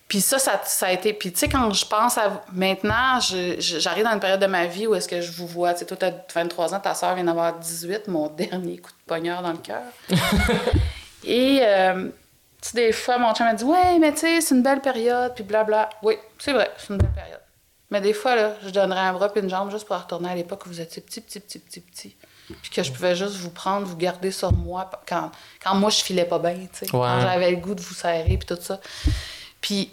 Puis ça, ça, ça a été. Puis tu sais, quand je pense à. Maintenant, j'arrive dans une période de ma vie où est-ce que je vous vois. Tu sais, toi, tu as 23 ans, ta soeur vient d'avoir 18, mon *laughs* dernier coup de poignard dans le cœur. *laughs* Et. euh, tu sais, des fois, mon chum m'a dit Ouais, mais tu sais, c'est une belle période, puis blabla. Oui, c'est vrai, c'est une belle période. Mais des fois, là, je donnerais un bras puis une jambe juste pour retourner à l'époque où vous étiez petit, petit, petit, petit, petit. Puis que je pouvais juste vous prendre, vous garder sur moi quand, quand moi, je filais pas bien, tu sais. Quand j'avais le goût de vous serrer, puis tout ça. Puis.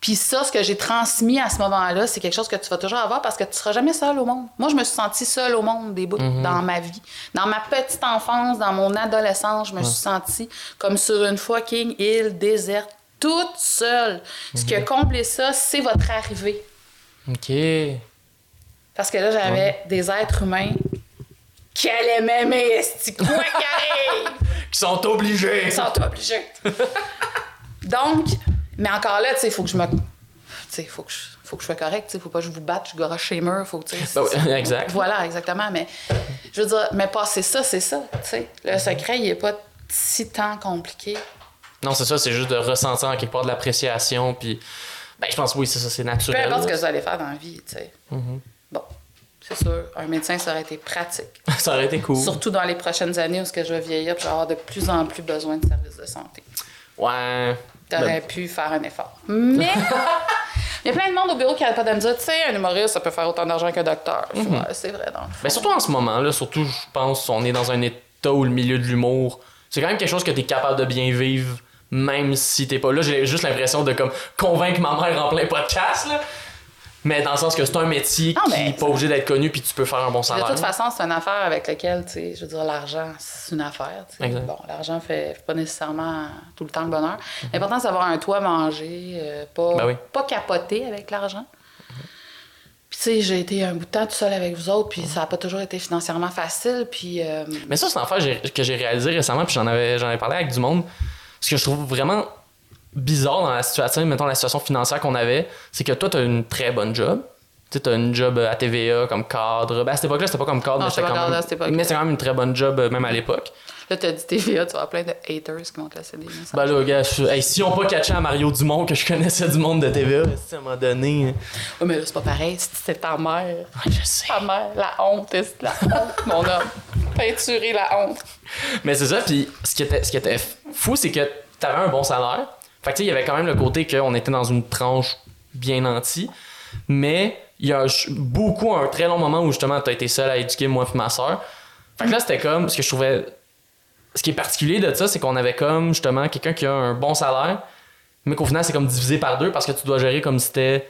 Puis ça, ce que j'ai transmis à ce moment-là, c'est quelque chose que tu vas toujours avoir parce que tu seras jamais seul au monde. Moi, je me suis sentie seule au monde des bouts dans ma vie. Dans ma petite enfance, dans mon adolescence, je me suis sentie comme sur une fucking île déserte, toute seule. Ce qui a comblé ça, c'est votre arrivée. Ok. Parce que là, j'avais des êtres humains qui allaient m'aimer, esti, quoi. *laughs* Qui sont obligés. Ils sont obligés. Donc, mais encore là, tu sais, il faut que je me. Tu sais, il faut que je. Faut que je sois correct, tu sais, faut pas que je vous batte, je garoche chez mur, faut que, tu Ben *laughs* exact. Voilà, exactement, mais je veux dire, mais passer ça, c'est ça, tu sais. Le secret, il est pas si tant compliqué. Non, c'est ça, c'est juste de ressentir en quelque part de l'appréciation, puis. Ben, je pense que oui, c'est ça, c'est Peu naturel. importe ce que vous allez faire dans la vie, tu sais. Bon, c'est sûr, un médecin, ça aurait été pratique. *laughs* ça aurait été cool. Surtout dans les prochaines années où que je vais vieillir, puis je vais avoir de plus en plus besoin de services de santé. Ouais. T'aurais Ben, pu faire un effort. *laughs* Mais il y a plein de monde au bureau qui n'arrête pas de me dire, tu sais, un humoriste, ça peut faire autant d'argent qu'un docteur. Ouais, c'est vrai, donc. ben, surtout en ce moment, là, surtout, je pense, on est dans un état où le milieu de l'humour, c'est quand même quelque chose que t'es capable de bien vivre, même si t'es pas là. J'ai juste l'impression de comme convaincre ma mère en plein podcast, là. Mais dans le sens que c'est un métier Non, qui n'est pas obligé d'être connu puis tu peux faire un bon De salaire. toute façon, c'est une affaire avec laquelle, tu sais, je veux dire, l'argent, c'est une affaire. tu sais. Exact. Bon, l'argent fait, fait pas nécessairement tout le temps le bonheur. L'important, c'est d'avoir un toit à manger, euh, pas, Ben oui. pas capoter avec l'argent. Puis, tu sais, j'ai été un bout de temps tout seul avec vous autres, puis ça n'a pas toujours été financièrement facile. Puis, euh, Mais ça, c'est une affaire que j'ai réalisé récemment, puis j'en avais, j'en avais parlé avec du monde. Ce que je trouve vraiment bizarre dans la situation, mettons la situation financière qu'on avait, c'est que toi, tu as une très bonne job. Tu as une job à TVA comme cadre. Ben, à cette époque-là, c'était pas comme cadre, Non, mais c'était quand, même- mais quand une très bonne job, euh, même à l'époque. là, t'as dit TVA, tu vas avoir plein de haters qui vont te laisser des messages. Ben là, gars, je- hey, si on pas catché à Mario Dumont que je connaissais du monde de TVA, à un moment donné. hein. Ouais, mais là, c'est pas pareil, c'est- c'est ta mère. Ouais, je sais. Ta mère, la honte, c'est la honte, mon homme. Peinturer la honte. Mais c'est ça, puis ce qui était, ce qui était fou, c'est que t'avais un bon salaire. Fait que tu sais, il y avait quand même le côté qu'on était dans une tranche bien nantie. Mais il y a beaucoup, un très long moment où justement t'as été seul à éduquer moi et ma soeur. Fait que là, c'était comme, ce que je trouvais. Ce qui est particulier de ça, c'est qu'on avait comme justement quelqu'un qui a un bon salaire, mais qu'au final, c'est comme divisé par deux parce que tu dois gérer comme si c'était.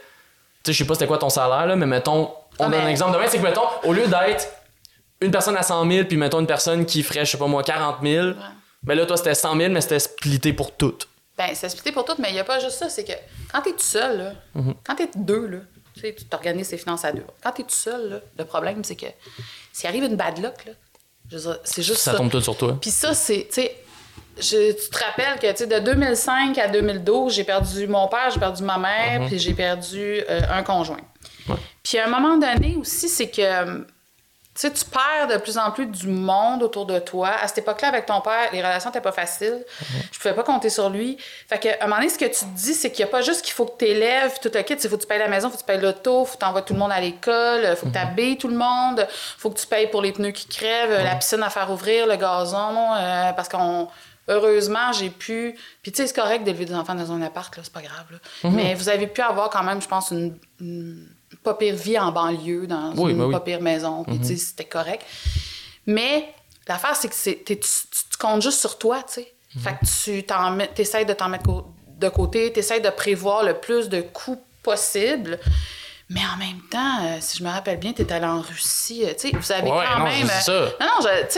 Tu sais, je sais pas c'était quoi ton salaire, là, mais mettons, on Ah, donne un exemple demain, c'est que mettons, au lieu d'être une personne à 100 000, puis mettons une personne qui ferait, je sais pas moi, 40 000, ben là, toi, c'était 100 000, mais c'était splitté pour toutes. Ben, c'est expliqué pour tout, mais il n'y a pas juste ça. C'est que quand t'es tout seul, là, Mhm. quand t'es deux, là, tu sais, tu t'organises tes finances à deux. Quand t'es tout seul, là, le problème, c'est que s'il arrive une bad luck, là, c'est juste Ça ça. tombe tout sur toi. Puis ça, c'est, tu sais, je- tu te rappelles que, tu de 2005 à 2012, j'ai perdu mon père, j'ai perdu ma mère, puis j'ai perdu euh, un conjoint. Mhm. Puis à un moment donné aussi, c'est que, euh, tu sais, tu perds de plus en plus du monde autour de toi. À cette époque-là, avec ton père, les relations n'étaient pas faciles. Je pouvais pas compter sur lui. Fait que, à un moment donné, ce que tu te dis, c'est qu'il n'y a pas juste qu'il faut que tu élèves tout le kit. Il faut que tu payes la maison, il faut que tu payes l'auto, il faut que tu envoies tout le monde à l'école, il faut que tu habilles tout le monde, il faut que tu payes pour les pneus qui crèvent, la piscine à faire ouvrir, le gazon, euh, parce qu'on... Heureusement, j'ai pu. Puis, tu sais, c'est correct d'élever des enfants dans un appart, là, c'est pas grave. là. Mhm. Mais vous avez pu avoir quand même, je pense, une, une pas pire vie en banlieue, dans Oui, une ben oui. pas pire maison. Puis, tu sais, c'était correct. Mais l'affaire, c'est que tu, tu- tu comptes juste sur toi, tu sais. Fait que tu t'essayes de t'en mettre de côté, t'essayes de prévoir le plus de coûts possible. Mais en même temps, euh, si je me rappelle bien, t'es allé en Russie. euh, tu sais, vous avez Ouais, quand non, même. ça. euh, Non, non, je- tu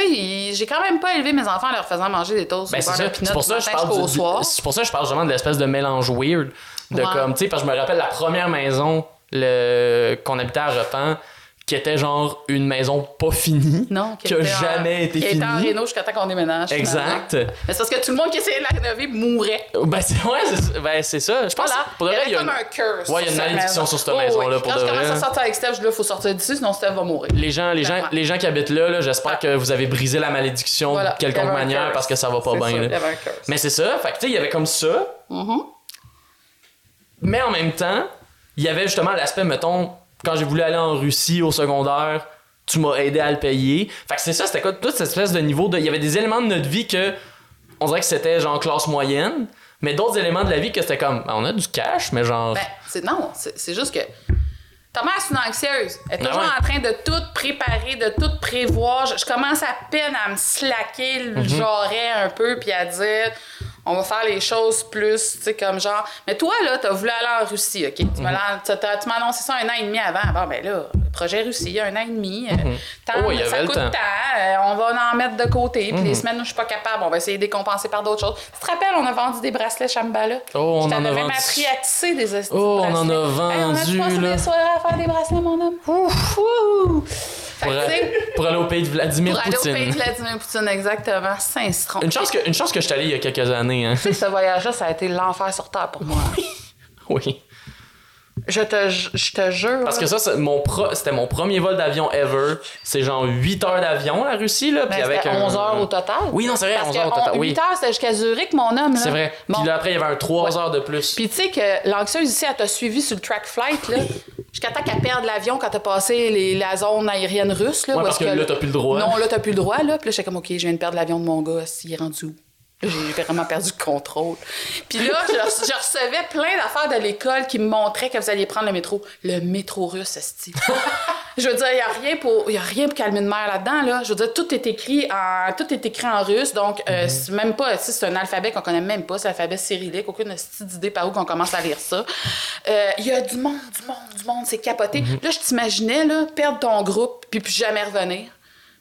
sais, j'ai quand même pas élevé mes enfants en leur faisant manger des toasts Ben, c'est pour ça je parle du- pour ça je parle justement de l'espèce de mélange weird. De Ouais. comme, tu sais, parce que je me rappelle la première maison le... qu'on habitait à Repent, qui était genre une maison pas finie. Non, *laughs* qui a était en- jamais été qui était en finie. réno jusqu'à temps qu'on déménage. finalement. Exact. Mais c'est parce que tout le monde qui essayait de la rénover mourait. Ben, c'est ouais, ben, c'est ça. Je pense Voilà. pour il y a comme une- un curse. Ouais, il y a une sur cette malédiction maison. sur cette Oh, oui. pour Quand de je commence à sortir avec Steph, je dis là, faut sortir d'ici, sinon Steph va mourir. les gens, les gens, les gens qui habitent là, là, j'espère que vous avez brisé la malédiction Voilà. de un manière parce que ça va pas bien. là. Mais c'est ça. Fait que tu sais, il y avait comme ça. Mhm. Mais en même temps, il y avait justement l'aspect, mettons, quand j'ai voulu aller en Russie au secondaire, tu m'as aidé à le payer. Fait que c'est ça, c'était quoi toute cette espèce de niveau de. Il y avait des éléments de notre vie que on dirait que c'était genre classe moyenne, mais d'autres éléments de la vie que c'était comme, ben, on a du cash, mais genre. Ben, c'est non, c'est juste que ta mère, c'est une anxieuse. Elle est Ben toujours ouais. en train de tout préparer, de tout prévoir. Je, je commence à peine à me slacker le Mhm. jarret un peu, puis à dire, on va faire les choses plus, tu sais, comme genre. Mais toi, là, t'as voulu aller en Russie, OK? Tu Mhm. m'as annoncé ça un an et demi avant. Bon, ben là, le projet Russie, un an et demi. euh, tant- Oh, ça coûte temps. Mhm. tant, euh, on va en mettre de côté. Puis les semaines où je suis pas capable, on va essayer de décompenser par d'autres choses. Tu te rappelles, on a vendu des bracelets Shambhala? Oh, on en a même vendu- appris à tisser des de Oh, on en a bracelets. Hey, on a vendu, là. soirées à faire des bracelets, mon homme. Ouf, ouh. Pour, aller au pays de Vladimir pour aller au Poutine. pays de Vladimir Poutine, exactement. Saint-Stron. Une chance, que, une chance que je suis allé il y a quelques années. Hein. Tu sais, *laughs* ce voyage-là, ça a été l'enfer sur Terre pour moi. Oui. Je te, je te jure. Parce que ça, c'est mon pro- c'était mon premier vol d'avion ever. C'est genre 8 heures d'avion, la Russie, là. Puis Ben, avec c'était un- 11 heures au total. Oui, non, c'est vrai, Parce 11 que heures au total. on- Oui, 8 heures, c'était jusqu'à Zurich, mon homme. là. c'est vrai. Bon. Puis là, après, il y avait un 3 heures de plus. Puis tu sais que l'anxieuse ici, elle t'a suivi sur le track flight, là. Jusqu'à temps qu'elle perde l'avion quand t'as passé les- la zone aérienne russe, là. Ouais, parce que là, t'as plus le droit. Non, là, t'as plus le droit, là. Puis là, j'étais comme, OK, je viens de perdre l'avion de mon gars, s'il est rendu où? J'ai vraiment perdu le contrôle. Puis là, je, je recevais plein d'affaires de l'école qui me montraient que vous alliez prendre le métro. Le métro russe, esti. Je veux dire, il n'y a rien pour, y a rien pour calmer une mère là-dedans, là. Je veux dire, tout est écrit en, tout est écrit en russe, donc euh, Mhm. c'est même pas, c'est un alphabet qu'on connaît même pas, c'est l'alphabet cyrillique, aucune idée par où qu'on commence à lire ça. Euh, Il y a du monde, du monde, du monde, c'est capoté. Mhm. Là, je t'imaginais, perdre ton groupe, puis plus jamais revenir.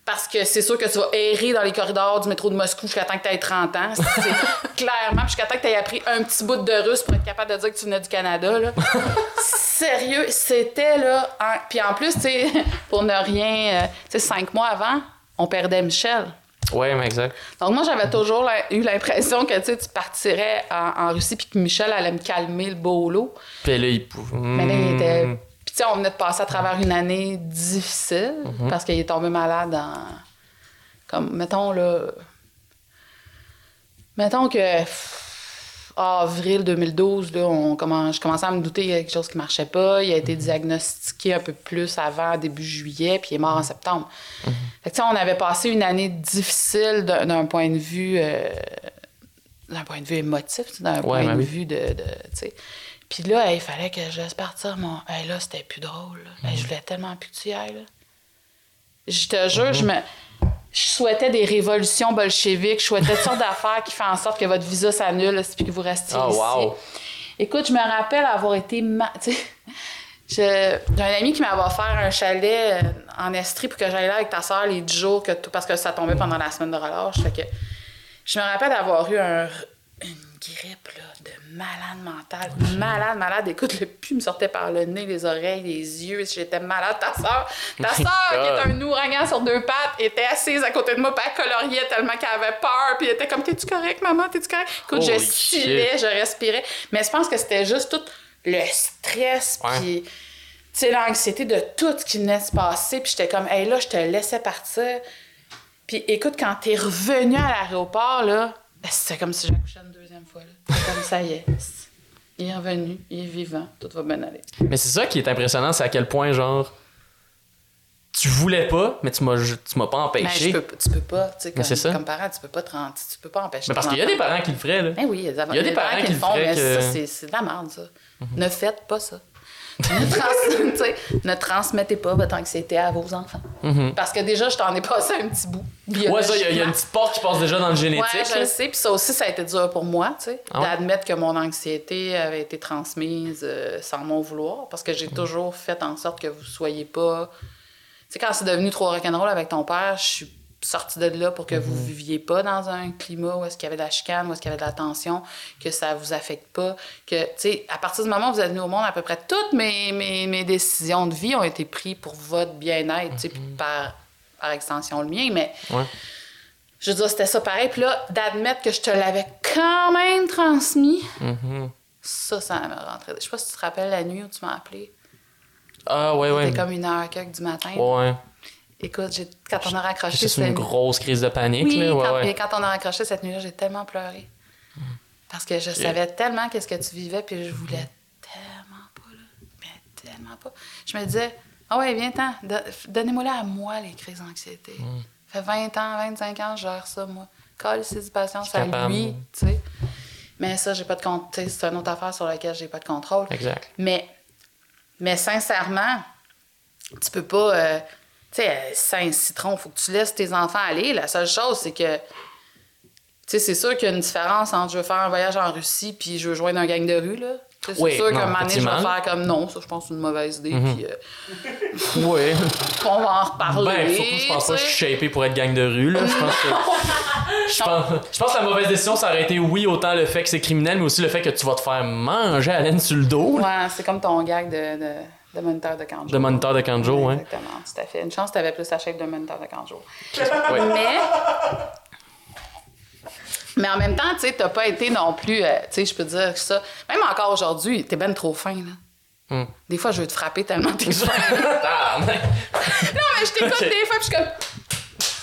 Parce que c'est sûr que tu vas errer dans les corridors du métro de Moscou jusqu'à temps que tu aies 30 ans. C'est *laughs* clairement, jusqu'à temps que tu aies appris un petit bout de russe pour être capable de dire que tu venais du Canada. Là. *laughs* Sérieux, c'était là. en- Puis en plus, tu sais, pour ne rien. euh, Tu sais, cinq mois avant, on perdait Michel. Ouais, mais exact. Donc moi, j'avais toujours eu l'impression que tu partirais en, en Russie puis que Michel allait me calmer le beau lot. Puis là, il pouvait. Mais là, il était. Sais, on venait de passer à travers une année difficile parce qu'il est tombé malade en. Comme, mettons, là. Mettons que. pff, Avril 2012, là, on commence, je commençais à me douter qu'il y avait quelque chose qui marchait pas. Il a été diagnostiqué un peu plus avant, début juillet, puis il est mort en septembre. Fait que, tu sais, on avait passé une année difficile d'un point de vue. euh, d'un point de vue émotif, d'un point ben de vue de. de tu sais. Puis là, il fallait que je laisse partir mon. Hey, là, c'était plus drôle. là. Hey, je voulais tellement plus que tu y ailles. Là. Je te jure, je me. Je souhaitais des révolutions bolcheviques, je souhaitais toutes sortes *laughs* d'affaires qui font en sorte que votre visa s'annule puis que vous restiez Ah, ici. wow. Écoute, je me rappelle avoir été. ma- *laughs* tu sais, je- J'ai un ami qui m'avait offert un chalet euh, en Estrie pour que j'aille là avec ta soeur les 10 jours que tout- parce que ça tombait pendant la semaine de relâche. Fait que je me rappelle d'avoir eu un- une grippe là, de malade mental. Malade, malade. Écoute, le pu me sortait par le nez, les oreilles, les yeux. J'étais malade. Ta soeur, ta soeur qui est un ouragan sur deux pattes, était assise à côté de moi, puis elle coloriait tellement qu'elle avait peur. Puis elle était comme T'es-tu correct, maman? T'es-tu correct? Écoute, je stylais, je respirais. Mais je pense que c'était juste tout le stress, puis tu sais, l'anxiété de tout ce qui venait de se passer. Puis j'étais comme, hey, là, je te laissais partir. Puis écoute, quand t'es revenu à l'aéroport, là, ben, c'était comme si j'accouchais une deuxième fois. là. Comme ça y est. Il est revenu, il est vivant, tout va bien aller. Mais c'est ça qui est impressionnant, c'est à quel point, genre. Tu voulais pas, mais tu m'as, tu m'as pas Mais empêché. Ben, peux, tu peux pas, tu sais, comme, ça. comme parent, tu peux pas te rendre- tu peux pas empêcher. Mais parce qu'il y a des parents qui le feraient, là. Ben oui, il y a des, parents qui le font, mais ça, c'est, de la merde, ça. Ne faites pas ça. *laughs* ne, trans- transmettez pas votre anxiété à vos enfants. Parce que déjà, je t'en ai passé un petit bout. Mhm. Ouais, ça, il y a- il y, a une petite porte qui passe déjà dans le génétique. Ouais, je le sais. Puis ça aussi, ça a été dur pour moi, tu sais, Ah ouais? d'admettre que mon anxiété avait été transmise euh, sans mon vouloir. Parce que j'ai toujours fait en sorte que vous soyez pas. Tu sais, quand c'est devenu trop rock'n'roll avec ton père, je suis sortie de là pour que vous viviez pas dans un climat où est-ce qu'il y avait de la chicane, où est-ce qu'il y avait de la tension, que ça vous affecte pas. Que, tu sais, à partir du moment où vous êtes venu au monde, à peu près toutes mes, mes, mes décisions de vie ont été prises pour votre bien-être, tu sais, puis par, par extension le mien. Mais Ouais. je veux dire, c'était ça pareil. Puis là, d'admettre que je te l'avais quand même transmis, Mhm. ça, ça me rentrait. Je sais pas si tu te rappelles la nuit où tu m'as appelé. Ah, ouais, ouais. C'était comme une heure quelques du matin. Ouais. Écoute, quand on a raccroché... C'est une grosse crise de panique, Oui, là. Ouais, quand, ouais. quand on a raccroché cette nuit-là, j'ai tellement pleuré. Parce que je savais tellement qu'est-ce que tu vivais, puis je voulais tellement pas, là. Mais tellement pas. Je me disais, ah ouais, viens-t'en, do- donnez-moi-la à moi, les crises d'anxiété. Mm. Ça fait 20 ans, 25 ans, je gère ça, moi. Colle ses patience à capable. lui, tu sais. Mais ça, j'ai pas de compte. C'est une autre affaire sur laquelle j'ai pas de contrôle. Exact. Mais, mais sincèrement, tu peux pas. euh, tu sais, euh, sans citron, faut que tu laisses tes enfants aller. La seule chose, c'est que. Tu sais, c'est sûr qu'il y a une différence entre je veux faire un voyage en Russie puis je veux joindre un gang de rue, là. C'est Oui, sûr qu'un moment donné, je vais faire comme non, ça, je pense que c'est une mauvaise idée, Mhm. puis euh, *laughs* Ouais. *laughs* on va en reparler. Ben, surtout, je pense pas que je suis shapé pour être gang de rue, là. Je pense que. *laughs* Je pense, je pense que la mauvaise décision, ça aurait été, oui, autant le fait que c'est criminel, mais aussi le fait que tu vas te faire manger à laine sur le dos. Ouais, c'est comme ton gag de, de, de moniteur de Kanjo. De moniteur de Kanjo, hein. Exactement, tout à fait. Une chance, t'avais plus la shape de moniteur de Kanjo. Ouais. Mais. Mais en même temps, tu sais, t'as pas été non plus. euh, tu sais, je peux dire que ça. Même encore aujourd'hui, t'es ben trop fin, là. Hmm. Des fois, je veux te frapper tellement t'es fin. *laughs* Non, mais je t'écoute Ok. *laughs* des fois, puis je suis comme.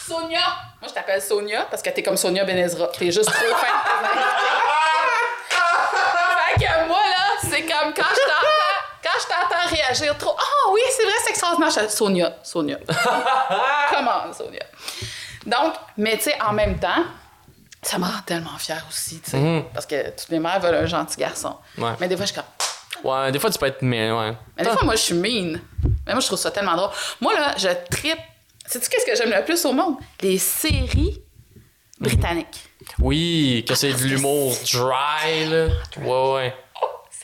Sonia! Moi, je t'appelle Sonia parce que t'es comme Sonia Benezra. T'es juste trop fin. *laughs* je t'entends réagir trop. Ah oui, c'est vrai, c'est extraordinaire. Je Sonia, Sonia. *laughs* Comment, Sonia? Donc, mais tu sais, en même temps, ça me rend tellement fière aussi, tu sais. Mhm. Parce que toutes les mères veulent un gentil garçon. Ouais. Mais des fois, je suis comme. Ouais, des fois, tu peux être. Mais ouais. Mais des fois, moi, je suis mean. Mais moi, je trouve ça tellement drôle. Moi, là, je tripe. Sais-tu qu'est-ce que j'aime le plus au monde? Les séries britanniques. Oui, que c'est de l'humour dry, là. Ouais, ouais.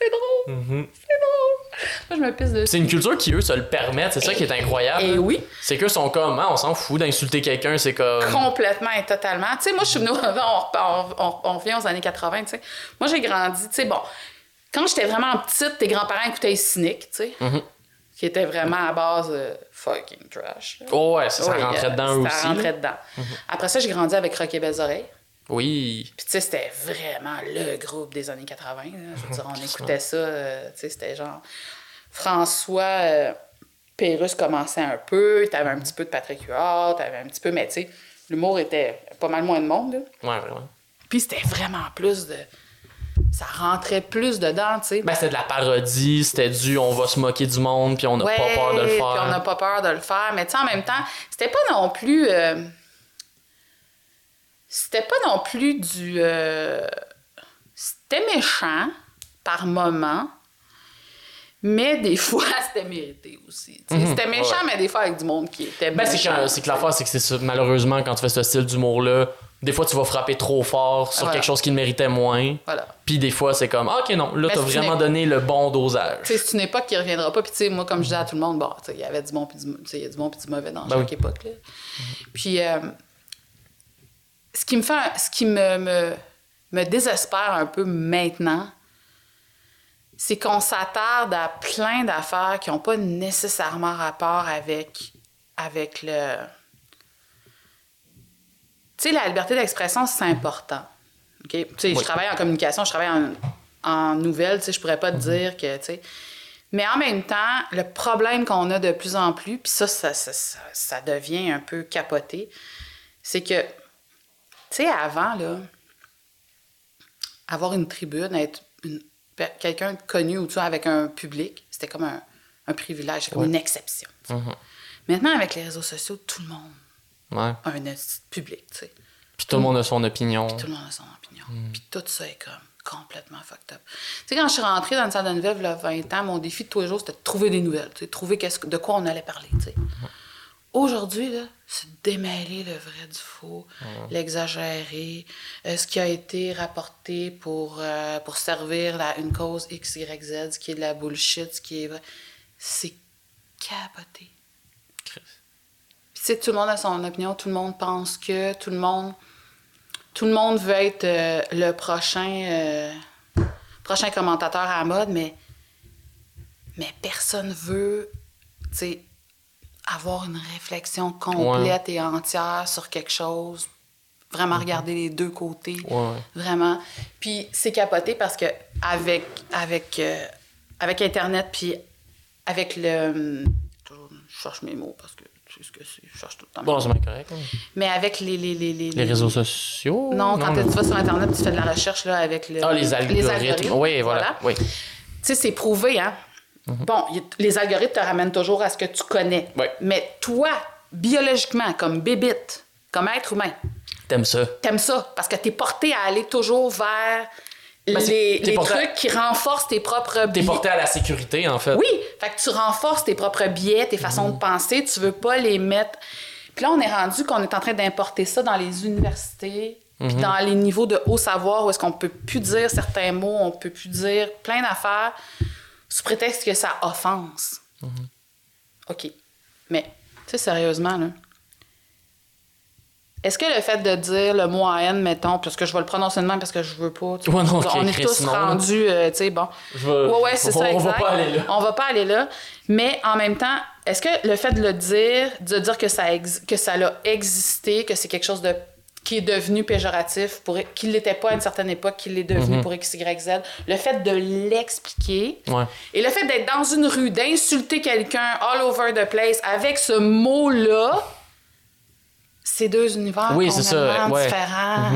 C'est drôle! Mhm. C'est drôle! Moi, je me pisse dessus. C'est une culture qui, eux, se le permettent. C'est ça qui est incroyable. Et oui, C'est qu'eux sont comme, ah, on s'en fout d'insulter quelqu'un, c'est comme. complètement et totalement. Tu sais, moi, je suis venue, *laughs* on, on, on, on revient aux années 80, tu sais. Moi, j'ai grandi, tu sais, bon, quand j'étais vraiment petite, tes grands-parents écoutaient les cyniques, tu sais, Mhm. qui était vraiment à base de fucking trash. là. Oh, ouais, ça, ça Oui, rentrait euh, dedans eux Ça aussi. rentrait dedans. Après ça, j'ai grandi avec Rock et Belles Oreilles. Oui. Puis, tu sais, c'était vraiment le groupe des années 80. là. Je veux dire, on *laughs* écoutait ça, euh, tu sais, c'était genre. François euh, Pérusse commençait un peu, t'avais un petit peu de Patrick Huard, t'avais un petit peu, mais tu sais, l'humour était pas mal moins de monde, là. Ouais, vraiment. Puis, c'était vraiment plus de. Ça rentrait plus dedans, tu sais. Ben, c'était de la parodie, c'était du on va se moquer du monde, puis on n'a Ouais, pas peur de le puis faire. on n'a pas peur de le faire. Mais tu sais, en même temps, c'était pas non plus. euh, C'était pas non plus du. euh, C'était méchant par moment. Mais des *laughs* fois, c'était mérité aussi. sais. C'était méchant, Mhm. Ouais. mais des fois avec du monde qui était Ben, c'est que, c'est que l'affaire, c'est que c'est. Malheureusement, quand tu fais ce style d'humour-là, des fois, tu vas frapper trop fort sur Voilà. quelque chose qui le méritait moins. Voilà. Puis des fois, c'est comme, ah, ok, non, là, t'as vraiment donné le bon dosage. Tu sais, c'est une époque qui reviendra pas. Puis, tu sais, moi, comme je disais à tout le monde, bon, tu sais, il y avait du bon puis du, tu sais, il y a du bon puis du mauvais dans Ben chaque oui. époque. Là. Puis, euh, ce qui me fait, ce qui me, me, me désespère un peu maintenant, c'est qu'on s'attarde à plein d'affaires qui n'ont pas nécessairement rapport avec, avec le. Tu sais, la liberté d'expression, c'est important. Tu sais, je travaille en communication, je travaille en, en nouvelles, tu sais, je pourrais pas te dire que, tu sais. Mais en même temps, le problème qu'on a de plus en plus, puis ça ça, ça, ça, ça devient un peu capoté, c'est que, tu sais, avant, là, avoir une tribune, être quelqu'un de connu ou tu avec un public, c'était comme un, un privilège, c'était comme une exception. Mhm. Maintenant, avec les réseaux sociaux, tout le monde Ouais. a un public, tu sais. Puis tout le monde a son opinion. Tout le monde a son opinion. Mm. Puis tout ça est comme complètement fucked up. Tu sais, quand je suis rentrée dans une salle de nouvelles, il y a 20 ans, mon défi de tous les jours, c'était de trouver des nouvelles, tu sais, trouver de quoi on allait parler, tu sais. Aujourd'hui, là, c'est démêler le vrai du faux, l'exagérer, euh, ce qui a été rapporté pour, euh, pour servir la, une cause X, Y, Z, ce qui est de la bullshit, ce qui est vrai. C'est capoté. Chris. Puis, tu sais, tout le monde a son opinion, tout le monde pense que, tout le monde, tout le monde veut être euh, le prochain, prochain commentateur à la mode, mais, mais personne veut, tu sais, avoir une réflexion complète et entière sur quelque chose, vraiment regarder les deux côtés, Ouais, vraiment. Puis c'est capoté parce que avec, avec, euh, avec Internet, puis avec le... hum, Je cherche mes mots parce que tu sais ce que c'est, je cherche tout le temps. Bon, c'est bien correct. hein. Mais avec les... Les, les, les, Les réseaux sociaux? Non, quand non. tu vas sur Internet, tu fais de la recherche là, avec le, Ah, les algorithmes. Oui, voilà. Oui. Tu sais, c'est prouvé, hein? Bon, y- les algorithmes te ramènent toujours à ce que tu connais. Mais toi, biologiquement, comme bébite, comme être humain, T'aimes ça. t'aimes ça parce que t'es porté à aller toujours vers Ben, les, t'es les porté à- trucs qui renforcent tes propres T'es biais. porté à la sécurité, en fait. Oui, fait que tu renforces tes propres biais, tes façons de penser, tu veux pas les mettre. Puis là, on est rendu qu'on est en train d'importer ça dans les universités, puis dans les niveaux de haut savoir où est-ce qu'on peut plus dire certains mots, on peut plus dire plein d'affaires sous prétexte que ça offense. OK. Mais, tu sais, sérieusement, là. Est-ce que le fait de dire le mot haine, mettons, parce que je vais le prononcer de même parce que je veux pas, Ouais, non, on est tous rendus, euh, tu sais, bon. Ouais, ouais, c'est *laughs* on- ça, on va pas aller là. On va pas aller là. Mais en même temps, est-ce que le fait de le dire, de dire que ça, ex- que ça a existé, que c'est quelque chose de qui est devenu péjoratif, pour, qu'il l'était pas à une certaine époque, qu'il l'est devenu Mhm. pour X, Y, Z, le fait de l'expliquer, Ouais. et le fait d'être dans une rue, d'insulter quelqu'un all over the place avec ce mot-là, c'est deux univers Oui, ça, complètement ouais. différents.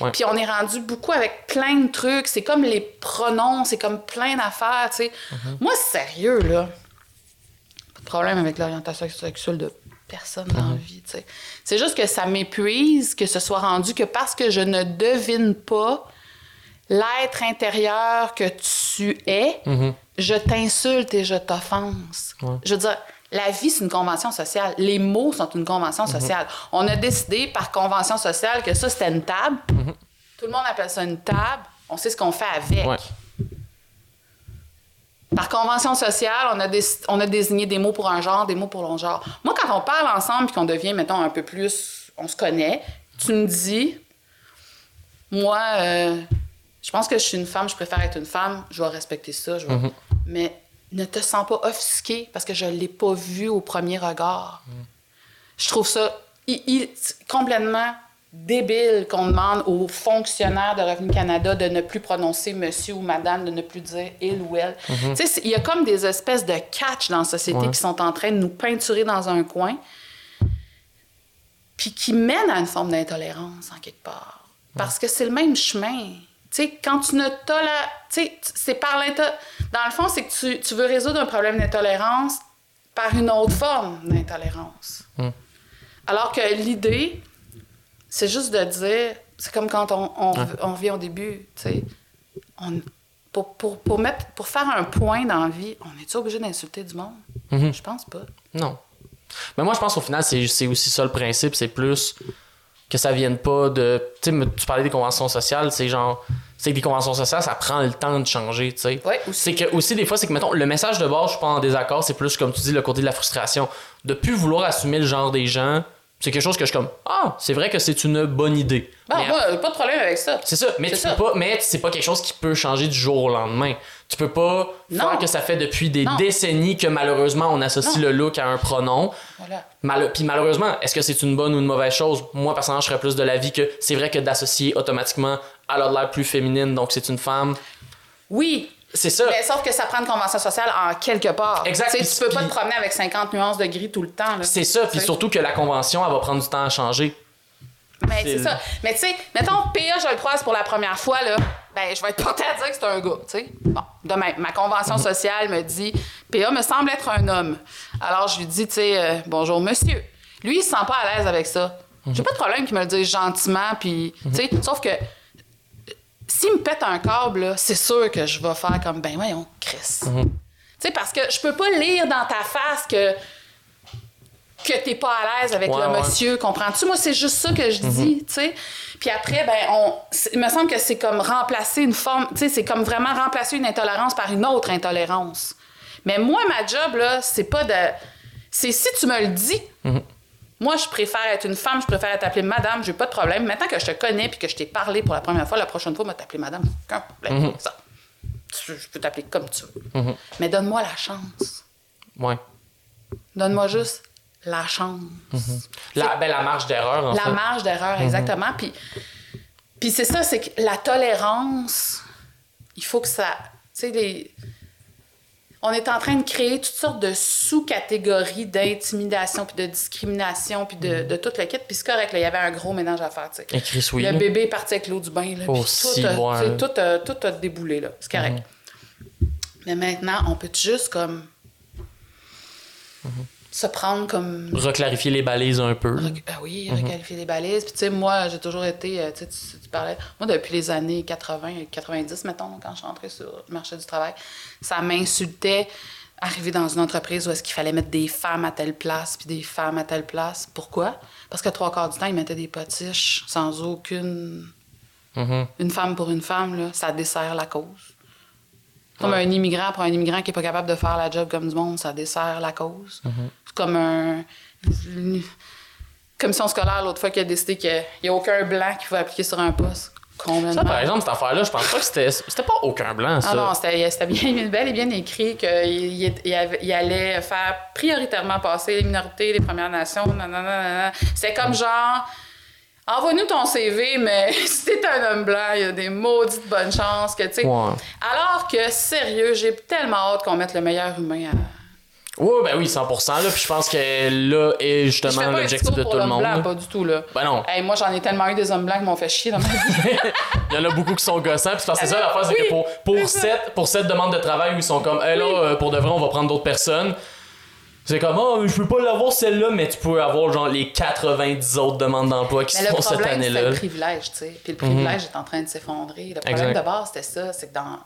Ouais. Puis on est rendu beaucoup avec plein de trucs. C'est comme les pronoms, c'est comme plein d'affaires, tu sais. Moi, sérieux, là, pas de problème avec l'orientation sexuelle de personne dans la vie, sais. C'est juste que ça m'épuise que ce soit rendu que parce que je ne devine pas l'être intérieur que tu es, je t'insulte et je t'offense. Je veux dire, la vie, c'est une convention sociale. Les mots sont une convention sociale. On a décidé par convention sociale que ça, c'était une table. Tout le monde appelle ça une table. On sait ce qu'on fait avec. Ouais. Par convention sociale, on a, déc- on a désigné des mots pour un genre, des mots pour l'autre genre. Moi, quand on parle ensemble puis qu'on devient, mettons, un peu plus... On se connaît, tu me dis... Moi, euh, je pense que je suis une femme, je préfère être une femme, je vais respecter ça. Je vais- Mais ne te sens pas offusqué parce que je ne l'ai pas vu au premier regard. Je trouve ça i- i- complètement débile qu'on demande aux fonctionnaires de Revenu Canada de ne plus prononcer monsieur ou madame, de ne plus dire il ou elle. Sais, c'est- il y a comme des espèces de catch dans la société Ouais. qui sont en train de nous peinturer dans un coin, puis qui mènent à une forme d'intolérance en quelque part. Parce que c'est le même chemin. Tu sais, quand tu ne tolères... C'est par. Dans le fond, c'est que tu, tu veux résoudre un problème d'intolérance par une autre forme d'intolérance. Alors que l'idée, c'est juste de dire... C'est comme quand on, on, au début, tu sais. On- Pour, pour, pour, mettre, pour faire un point dans la vie, on est-tu obligé d'insulter du monde? Je pense pas. Non. Mais moi, je pense qu'au final, c'est c'est aussi ça le principe. C'est plus que ça vienne pas de. Tu sais, me- tu parlais des conventions sociales, c'est genre. C'est que des conventions sociales, ça prend le temps de changer, tu sais. Ouais. C'est que, aussi, des fois, c'est que, mettons, le message de base, je suis pas en désaccord, c'est plus, comme tu dis, le côté de la frustration. De plus vouloir assumer le genre des gens, c'est quelque chose que je suis comme, ah, c'est vrai que c'est une bonne idée. Mais moi, pas de problème avec ça. c'est ça, mais C'est pas, mais c'est pas quelque chose qui peut changer du jour au lendemain. Tu peux pas Non. faire que ça fait depuis des Non. décennies que malheureusement on associe Non. le look à un pronom. Voilà. Mal- Puis malheureusement, est-ce que c'est une bonne ou une mauvaise chose? Moi, personnellement, je serais plus de l'avis que c'est vrai que d'associer automatiquement à l'air plus féminine, donc c'est une femme. Oui, C'est ça. mais sauf que ça prend une convention sociale en quelque part. Exact, Tu peux pas te promener avec 50 nuances de gris tout le temps. C'est ça, puis surtout que la convention, elle va prendre du temps à changer. Mais c'est- c'est ça. Mais tu sais, mettons, PA, je le croise pour la première fois, là. Ben, je vais être portée à dire que c'est un gars, tu sais. Bon, demain, ma convention sociale me dit PA me semble être un homme. Alors, je lui dis, tu sais, euh, bonjour, monsieur. Lui, il se sent pas à l'aise avec ça. J'ai pas de problème qu'il me le dise gentiment, puis, tu sais, sauf que s'il me pète un câble, c'est sûr que je vais faire comme, ben, voyons, Chris. Tu sais, parce que je peux pas lire dans ta face que que t'es pas à l'aise avec Ouais, le ouais. monsieur, comprends-tu? Moi, c'est juste ça que je dis, tu sais. Puis après, ben, on, il me semble que c'est comme remplacer une forme, tu sais, c'est comme vraiment remplacer une intolérance par une autre intolérance. Mais moi, ma job, là, c'est pas de... C'est si tu me le dis. Moi, je préfère être une femme, je préfère être appelée madame, j'ai pas de problème. Maintenant que je te connais puis que je t'ai parlé pour la première fois, la prochaine fois, moi, t'appeler madame, aucun problème avec ça. Tu- Je peux t'appeler comme tu veux. Mais donne-moi la chance. Ouais. Donne-moi juste la chance. La, ben, la marge d'erreur, en La fait. marge d'erreur, Mhm. exactement. Puis, puis c'est ça, c'est que la tolérance, il faut que ça. Tu sais, les. On est en train de créer toutes sortes de sous-catégories d'intimidation, puis de discrimination, puis de, de tout le kit. Puis c'est correct, là, il y avait un gros ménage à faire, tu sais. Et Chris, oui. Le là. bébé est parti avec l'eau du bain, là, puis Aussi, tout, a, ouais, tu sais, là. tout, a, tout a déboulé, là. C'est correct. Mhm. Mais maintenant, on peut juste, comme... Mhm. Se prendre comme Reclarifier les balises un peu. Rec- Ben oui, Mhm. requalifier les balises. Puis, tu sais, moi, j'ai toujours été, euh, tu, sais, tu, parlais, moi, depuis les années 80 et 90, mettons, quand je suis rentrée sur le marché du travail, ça m'insultait arriver dans une entreprise où est-ce qu'il fallait mettre des femmes à telle place puis des femmes à telle place. Pourquoi? Parce que trois quarts du temps, ils mettaient des potiches sans aucune... Mhm. Une femme pour une femme, là, ça dessert la cause. Comme Ouais. un immigrant pour un immigrant qui n'est pas capable de faire la job comme du monde, ça dessert la cause. Mhm. Comme un. Commission scolaire l'autre fois qui a décidé qu'il n'y a aucun blanc qui pouvait appliquer sur un poste. Complètement. Ça, par exemple, cette affaire-là, je pense pas que c'était. C'était pas aucun blanc, ça. Ah non, c'était bien, bel et bien écrit qu'il il, allait faire prioritairement passer les minorités, les Premières Nations, nanana. C'était comme genre, envoie-nous ton CV, mais *laughs* si t'es un homme blanc, il y a des maudites bonnes chances que, tu sais... Ouais. Alors que, sérieux, j'ai tellement hâte qu'on mette le meilleur humain à... Ouais, ben oui, 100%. Là, puis je pense que là est justement l'objectif de tout le monde. blanc, pas du tout, là. Ben non. Hey, moi, j'en ai tellement eu des hommes blancs qui m'ont fait chier dans ma vie. *laughs* Il y en a beaucoup qui sont gossants. Puis c'est ça, la phrase, c'est Oui, que pour, pour, cette, pour cette demande de travail où ils sont comme, hey, là, euh, pour de vrai, on va prendre d'autres personnes. C'est comme, oh, je peux pas l'avoir celle-là, mais tu peux avoir genre les 90 autres demandes d'emploi qui Mais se font cette problème, c'est année-là. le privilège, tu sais. Puis le privilège est en train de s'effondrer. Le problème Exact. de base, c'était ça, c'est que dans...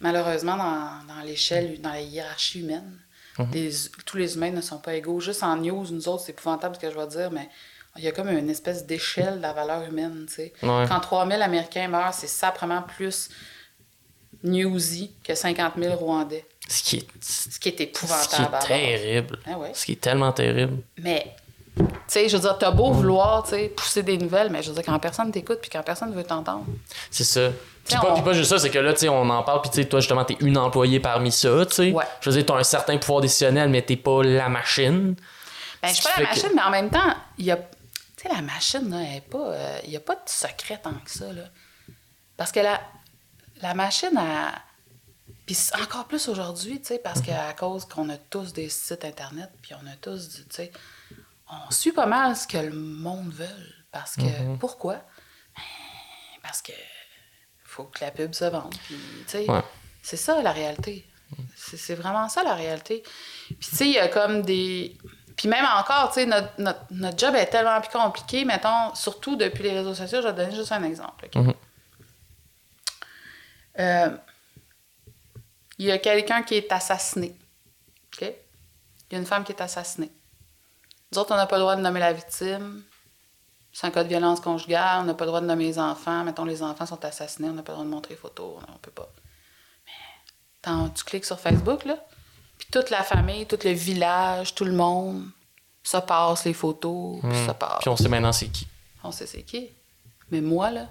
malheureusement, dans, dans l'échelle, dans la hiérarchie humaine, Mhm. les- tous les humains ne sont pas égaux. Juste en news, nous autres, c'est épouvantable ce que je vais dire, mais il y a comme une espèce d'échelle de la valeur humaine, sais. Ouais. Quand 3000 Américains meurent, c'est saprement plus newsy que 50 000 Rwandais. Ce qui est, Ce qui est ce qui épouvantable. est terrible. Ah ouais. Ce qui est tellement terrible. Mais, tu sais, je veux dire, t'as beau vouloir, tu sais, pousser des nouvelles, mais je veux dire, quand personne t'écoute puis quand personne veut t'entendre. C'est ça. T'sais, pas, on- pas juste ça, c'est que là, tu sais, on en parle, puis tu sais, toi, justement, t'es une employée parmi ça, tu sais. Ouais. Je veux dire, t'as un certain pouvoir décisionnel, mais t'es pas la machine. Ben, je suis pas la que- machine, mais en même temps, il y a. Tu sais, la machine, là, elle est pas. euh, Il y a pas de secret tant que ça, là. Parce que la, la machine, a. Puis c'est encore plus aujourd'hui, tu sais, parce Mhm. qu'à cause qu'on a tous des sites Internet, puis on a tous, du- tu sais, on suit pas mal ce que le monde veut. Parce que. Mhm. Pourquoi? Ben, Parce que. Faut que la pub se vende. Ouais. c'est ça la réalité. C'est vraiment ça la réalité. Puis, tu sais, il y a comme des. Puis, même encore, tu sais, notre, notre, notre job est tellement plus compliqué, mettons, surtout depuis les réseaux sociaux. Je vais te donner juste un exemple. Mhm. Euh, Il y a quelqu'un qui est assassiné. OK? Il y a une femme qui est assassinée. Nous autres, on n'a pas le droit de nommer la victime. C'est un cas de violence conjugale. On n'a pas le droit de nommer les enfants. Mettons, les enfants sont assassinés. On n'a pas le droit de montrer les photos. On peut pas. Mais tu cliques sur Facebook, là, puis toute la famille, tout le village, tout le monde, ça passe les photos, puis ça passe. Hmm. Puis on sait maintenant c'est qui. On sait c'est qui. Mais moi, là,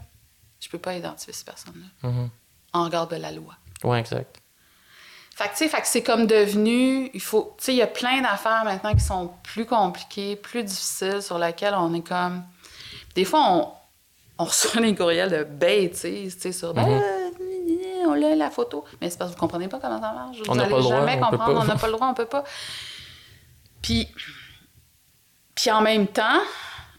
je peux pas identifier ces personnes-là. Mhm. En regard de la loi. Ouais, exact. Fait que, tu sais, fait que c'est comme devenu. Il faut. Tu sais, il y a plein d'affaires maintenant qui sont plus compliquées, plus difficiles, sur lesquelles on est comme. Des fois, on, on *laughs* reçoit des courriels de bêtises, tu sais, sur. Ben, on a la photo. Mais c'est parce que vous comprenez pas comment ça marche. Vous On n'a allez pas le droit, jamais comprendre. On n'a pas le droit, on peut pas. Puis. Puis en même temps,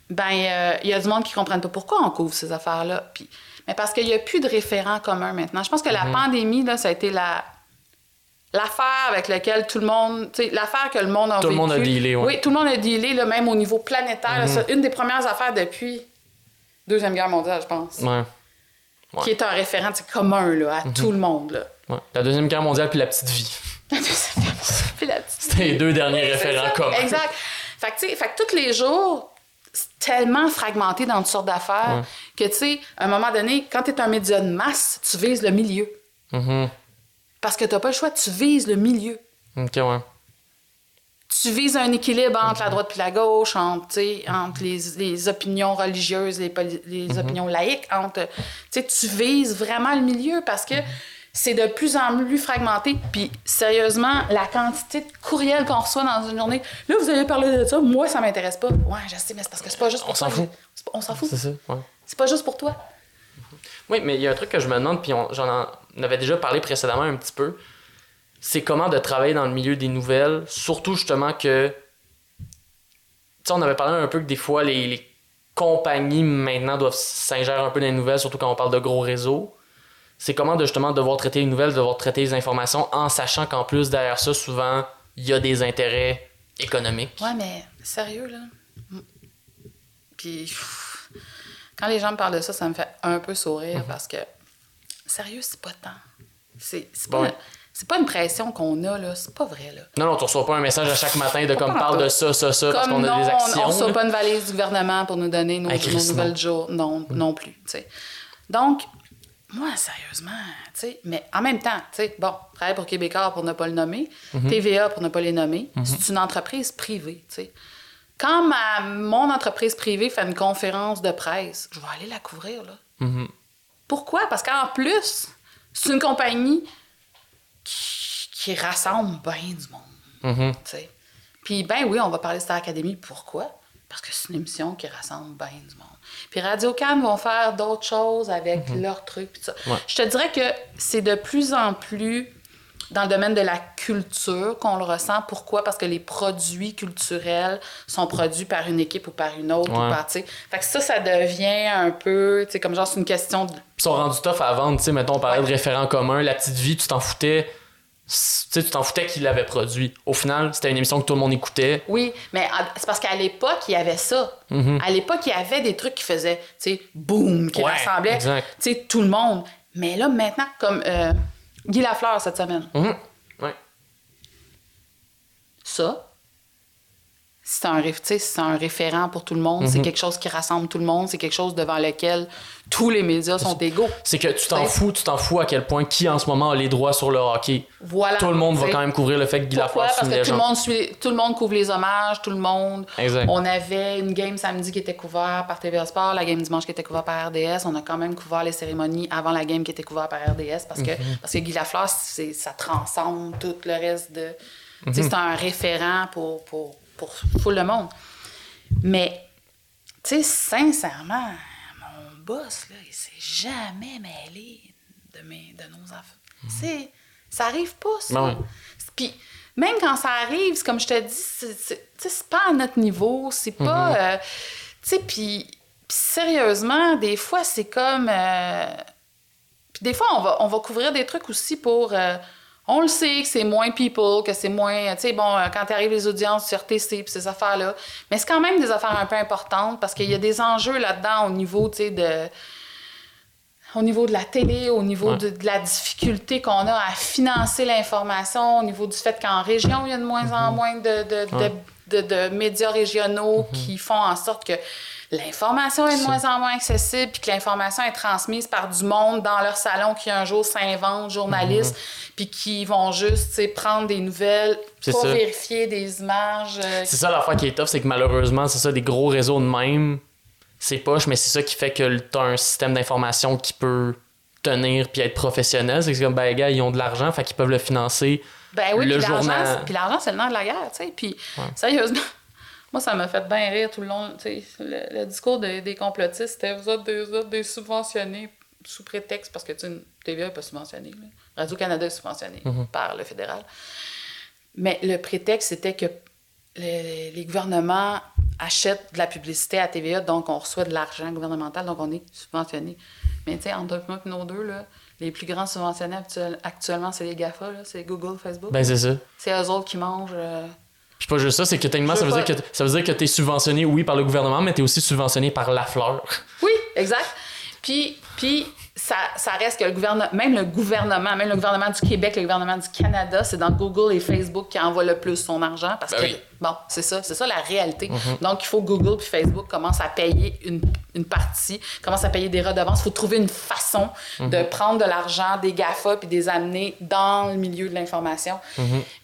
ben, euh, il y a du monde qui ne comprennent pas pourquoi on couvre ces affaires-là. Puis, mais parce qu'il n'y a plus de référents communs maintenant. Je pense que la Mhm. pandémie, là, ça a été la, l'affaire avec laquelle tout le monde, tu sais, l'affaire que le monde a Tout le vécu. monde a dealé, ouais. Mhm. Oui, tout le monde a dealé, là, même au niveau planétaire. c'est une des premières affaires depuis Deuxième Guerre mondiale, je pense, Ouais. Ouais. qui est un référent commun là, à tout le monde. Là. ouais. La Deuxième Guerre mondiale puis la petite vie. *laughs* Puis la petite C'était les deux derniers référents communs. Exact. Fait que, tu sais, fait que tous les jours, c'est tellement fragmenté dans toutes sortes d'affaires que, tu sais, à un moment donné, quand tu es un média de masse, tu vises le milieu. Mhm. Parce que tu pas le choix, tu vises le milieu. Ok, ouais. Tu vises un équilibre entre la droite et la gauche, entre, entre les, les opinions religieuses, les, les Mhm. opinions laïques, entre. Tu vises vraiment le milieu parce que c'est de plus en plus fragmenté. Puis, sérieusement, la quantité de courriels qu'on reçoit dans une journée. Là, vous avez parlé de ça, moi, ça m'intéresse pas. Ouais, je sais, mais c'est parce que c'est pas juste pour On s'en toi. fout. On s'en fout. C'est ça, ouais. C'est pas juste pour toi. Oui, mais il y a un truc que je me demande, puis j'en avait déjà parlé précédemment un petit peu. C'est comment de travailler dans le milieu des nouvelles, surtout justement que. Tu sais, on avait parlé un peu que des fois, les, les compagnies maintenant doivent s'ingérer un peu dans les nouvelles, surtout quand on parle de gros réseaux. C'est comment justement devoir traiter les nouvelles, devoir traiter les informations en sachant qu'en plus derrière ça, souvent, il y a des intérêts économiques. Ouais, mais sérieux, là? Puis, quand les gens me parlent de ça, ça me fait un peu sourire parce que, sérieux, c'est pas tant. C'est pas, Ouais. c'est pas une pression qu'on a, là. C'est pas vrai, là. Non, non, tu reçois pas un message à chaque matin de comme parle de ça, ça, ça, parce qu'on a non, des on- actions. on reçoit là. pas une valise du gouvernement pour nous donner nos, nos nouvelles non. du jour. Non, non plus, tu sais. Donc, moi, sérieusement, tu sais, mais en même temps, tu sais, bon, travaille pour Québécois pour ne pas le nommer, Mhm. TVA pour ne pas les nommer, c'est une entreprise privée, tu sais. Quand ma, mon entreprise privée fait une conférence de presse, je vais aller la couvrir, là. Mhm. Pourquoi? Parce qu'en plus, c'est une compagnie qui, qui rassemble bien du monde. Sais. Puis, ben oui, on va parler de Star Academy. Pourquoi? Parce que c'est une émission qui rassemble bien du monde. Puis Radio Cannes vont faire d'autres choses avec leurs trucs. puis tout ça. Ouais. Je te dirais que c'est de plus en plus dans le domaine de la culture qu'on le ressent. Pourquoi? Parce que les produits culturels sont produits par une équipe ou par une autre. Ouais. Ou par, fait que ça, ça devient un peu, tu sais, comme genre, c'est une question de... Ils sont rendus tough à vendre, tu sais, mettons, on parlait Ouais. de référents communs, La Petite Vie, tu t'en foutais, tu sais, tu t'en foutais qu'il l'avait produit. Au final, c'était une émission que tout le monde écoutait. Oui, mais c'est parce qu'à l'époque, il y avait ça. À l'époque, il y avait des trucs qui faisaient, tu sais, boum, qui Ouais, rassemblaient, tu sais, tout le monde. Mais là, maintenant, comme euh, Guy Lafleur cette semaine. Mhm. Ouais. Ça, c'est un, c'est un référent pour tout le monde. Mhm. C'est quelque chose qui rassemble tout le monde. C'est quelque chose devant lequel tous les médias sont égaux. C'est que tu t'en fous, tu t'en fous à quel point qui en ce moment a les droits sur le hockey. Voilà. Tout le monde va quand même couvrir le fait que Guy? Lafleur Parce que tout le, monde suit, tout le monde couvre les hommages, tout le monde. Exact. On avait une game samedi qui était couverte par TVA Sport, la game dimanche qui était couverte par RDS. On a quand même couvert les cérémonies avant la game qui était couverte par RDS parce que, Mhm. parce que Guy Lafleur, ça transcende tout le reste de. Mhm. c'est un référent pour, pour, pour full le monde. Mais, tu sais, sincèrement, mon boss, là, il s'est jamais mêlé de, mes, de nos enfants. C'est, ça arrive pas, ça. Ouais. Puis, même quand ça arrive, comme je te dis, c'est, pas à notre niveau, c'est pas... Mm-hmm. euh, tu sais, puis, puis sérieusement, des fois, c'est comme... euh, puis des fois, on va, on va couvrir des trucs aussi pour... euh, on le sait que c'est moins people, que c'est moins. Tu sais, bon, euh, quand t'arrives les audiences sur TC puis ces affaires-là. Mais c'est quand même des affaires un peu importantes parce qu'il y a des enjeux là-dedans au niveau, tu sais, de. Au niveau de la télé, au niveau Ouais. de, de la difficulté qu'on a à financer l'information, au niveau du fait qu'en région, il y a de moins en moins de, de, de- Ouais. de- de médias régionaux qui font en sorte que l'information est de moins en moins accessible, puis que l'information est transmise par du monde dans leur salon qui un jour s'inventent journalistes, puis qui vont juste tu prendre des nouvelles, ça. vérifier des images. euh, C'est ça l'affaire qui est tough, c'est que malheureusement, c'est ça, des gros réseaux de même, c'est poche, mais c'est ça qui fait que t'as un système d'information qui peut tenir puis être professionnel. C'est comme, ben, les gars, ils ont de l'argent, fait qu'ils peuvent le financer. Ben oui, le puis l'argent, c'est- puis l'argent, c'est le nom de la guerre, tu sais. Puis, Ouais. sérieusement, moi, ça m'a fait bien rire tout le long. Le, le discours de- des complotistes, c'était vous êtes des, vous êtes des subventionnés sous prétexte, parce que, une TVA n'est pas subventionnée. Radio-Canada est subventionné Mhm. par le fédéral. Mais le prétexte, c'était que les, les gouvernements achètent de la publicité à TVA, donc on reçoit de l'argent gouvernemental, donc on est subventionné. Mais tu sais, entre moi et nos deux, là, les plus grands subventionnés actuel- actuellement, c'est les GAFA, c'est Google, Facebook. Ben, c'est ça. C'est eux autres qui mangent. euh, Puis pas juste ça, c'est que techniquement, Je ça veut, dire que, ça veut dire que t'es subventionné, oui, par le gouvernement, mais t'es aussi subventionné par la fleur. Oui, exact. Puis, puis ça, ça reste que le gouvernement, même le gouvernement, même le gouvernement du Québec, le gouvernement du Canada, c'est dans Google et Facebook qui envoie le plus son argent parce Ben que, oui. bon, c'est ça, c'est ça la réalité. Donc, il faut que Google puis Facebook commencent à payer une, une partie, commencent à payer des redevances. Il faut trouver une façon de prendre de l'argent des GAFA puis des amener dans le milieu de l'information.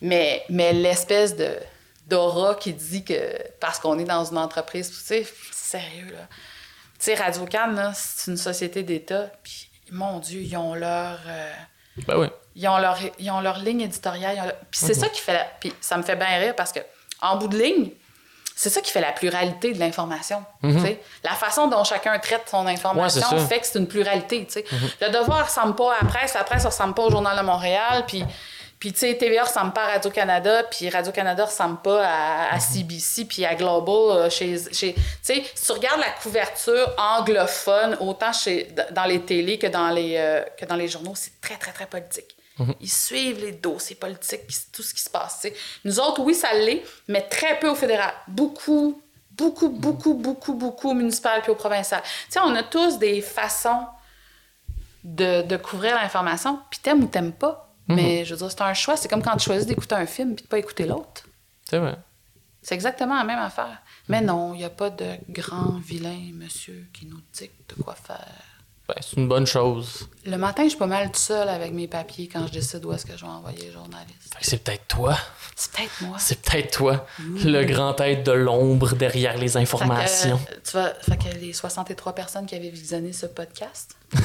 Mais, mais l'espèce de d'aura qui dit que parce qu'on est dans une entreprise, tu sais, sérieux, là. Tu sais, Radio-Can, là, c'est une société d'État, puis mon Dieu, ils ont leur... euh, Ben oui. ils ont leur, ils ont leur ligne éditoriale. leur- Puis c'est ça qui fait... la- Puis ça me fait bien rire parce que, en bout de ligne, c'est ça qui fait la pluralité de l'information. sais. La façon dont chacun traite son information Ouais, fait que c'est une pluralité. sais. Le devoir ne ressemble pas à la presse, la presse ne ressemble pas au Journal de Montréal, puis... Puis, tu sais, TVA ressemble pas à Radio-Canada, puis Radio-Canada ressemble pas à, à CBC, puis à Global. euh, chez, chez, tu sais, si tu regardes la couverture anglophone, autant chez, dans les télés que dans les, euh, que dans les journaux, c'est très, très, très politique. Ils suivent les dossiers politiques, tout ce qui se passe. Nous autres, oui, ça l'est, mais très peu au fédéral. Beaucoup, beaucoup, beaucoup, beaucoup, beaucoup au municipal puis au provincial. Tu sais, on a tous des façons de, de couvrir l'information, puis t'aimes ou t'aimes pas. Mais je veux dire, c'est un choix. C'est comme quand tu choisis d'écouter un film puis de pas écouter l'autre. C'est vrai. C'est exactement la même affaire. Mais non, il n'y a pas de grand vilain monsieur qui nous dicte quoi faire. Ben, c'est une bonne chose. Le matin, je suis pas mal tout seul avec mes papiers quand je décide où est-ce que je vais envoyer les journalistes. Fait que c'est peut-être toi. C'est peut-être moi. C'est peut-être toi, le grand être de l'ombre derrière les Fait que, informations. euh, tu vas, fait que les 63 personnes qui avaient visionné ce podcast, *laughs* *laughs*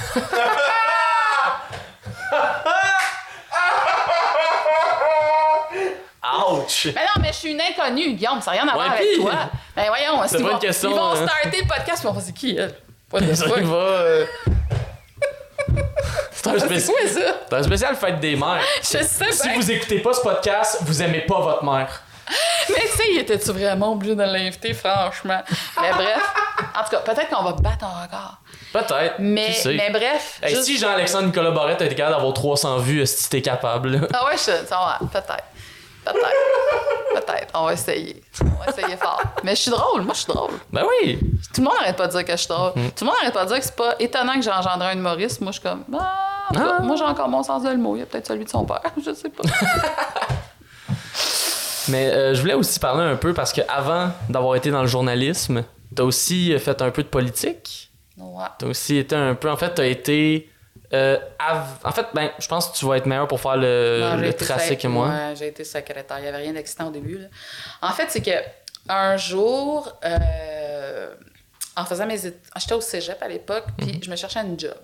Ouch! Mais non, mais je suis une inconnue, Guillaume, ça n'a rien à voir Ouais, avec puis- toi. Ben voyons, C'est pas une question, ils vont hein. starter le podcast, puis on va dire qui, elle? What the Ça va. euh, *laughs* C'est un, c'est un spécial fête des mères. *laughs* Je sais Si vous écoutez pas ce podcast, vous aimez pas votre mère. *laughs* Mais tu sais, était-tu vraiment obligé de l'inviter, franchement? Mais bref, en tout cas, peut-être qu'on va battre un record. Peut-être. Mais, mais bref. Hey, juste- Si Jean-Alexandre Nicolas Barrette a été capable d'avoir 300 vues, si t'es capable. Ah ouais, je, peut-être. Peut-être. Peut-être. On va essayer. On va essayer fort. Mais je suis drôle. Moi, je suis drôle. Ben oui! Tout le monde n'arrête pas de dire que je suis drôle. Tout le monde n'arrête pas de dire que c'est pas étonnant que j'ai engendré un humoriste. Moi, je suis comme, ah, Ah. Moi, j'ai encore mon sens de le mot. Il y a peut-être celui de son père. *laughs* Je sais pas. *laughs* Mais euh, je voulais aussi parler un peu parce que avant d'avoir été dans le journalisme, t'as aussi fait un peu de politique. ouais. T'as aussi été un peu. En fait, t'as été. Euh, En fait, ben, je pense que tu vas être meilleur pour faire le, Non, tracé sec- que moi. Ouais, j'ai été secrétaire. Il n'y avait rien d'excitant au début. là. En fait, c'est que un jour, euh, en faisant mes études, j'étais au cégep à l'époque, puis Mhm. je me cherchais un job.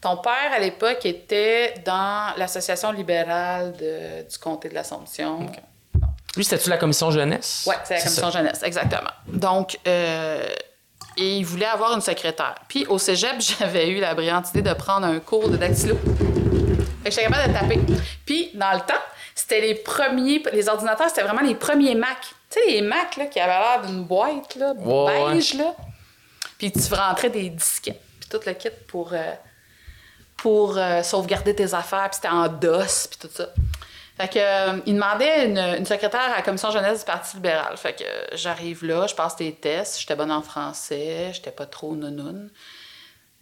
Ton père, à l'époque, était dans l'association libérale de- du comté de l'Assomption. Lui, c'était-tu la commission jeunesse? Oui, c'est la ça. commission jeunesse, exactement. Donc, euh, et il voulait avoir une secrétaire. Puis au cégep, *laughs* j'avais eu la brillante idée de prendre un cours de dactylo. Fait que j'étais capable de taper. Puis, dans le temps, c'était les premiers, les ordinateurs, c'était vraiment les premiers Mac. Tu sais, les Mac là, qui avaient l'air d'une boîte là, Ouais, beige, là. Puis tu rentrais des disquettes, puis tout le kit pour, euh, pour euh, sauvegarder tes affaires, puis c'était en DOS, puis tout ça. Fait que, euh, il demandait une, une secrétaire à la commission jeunesse du Parti libéral. Fait que euh, j'arrive là, je passe des tests, j'étais bonne en français, j'étais pas trop nounoun.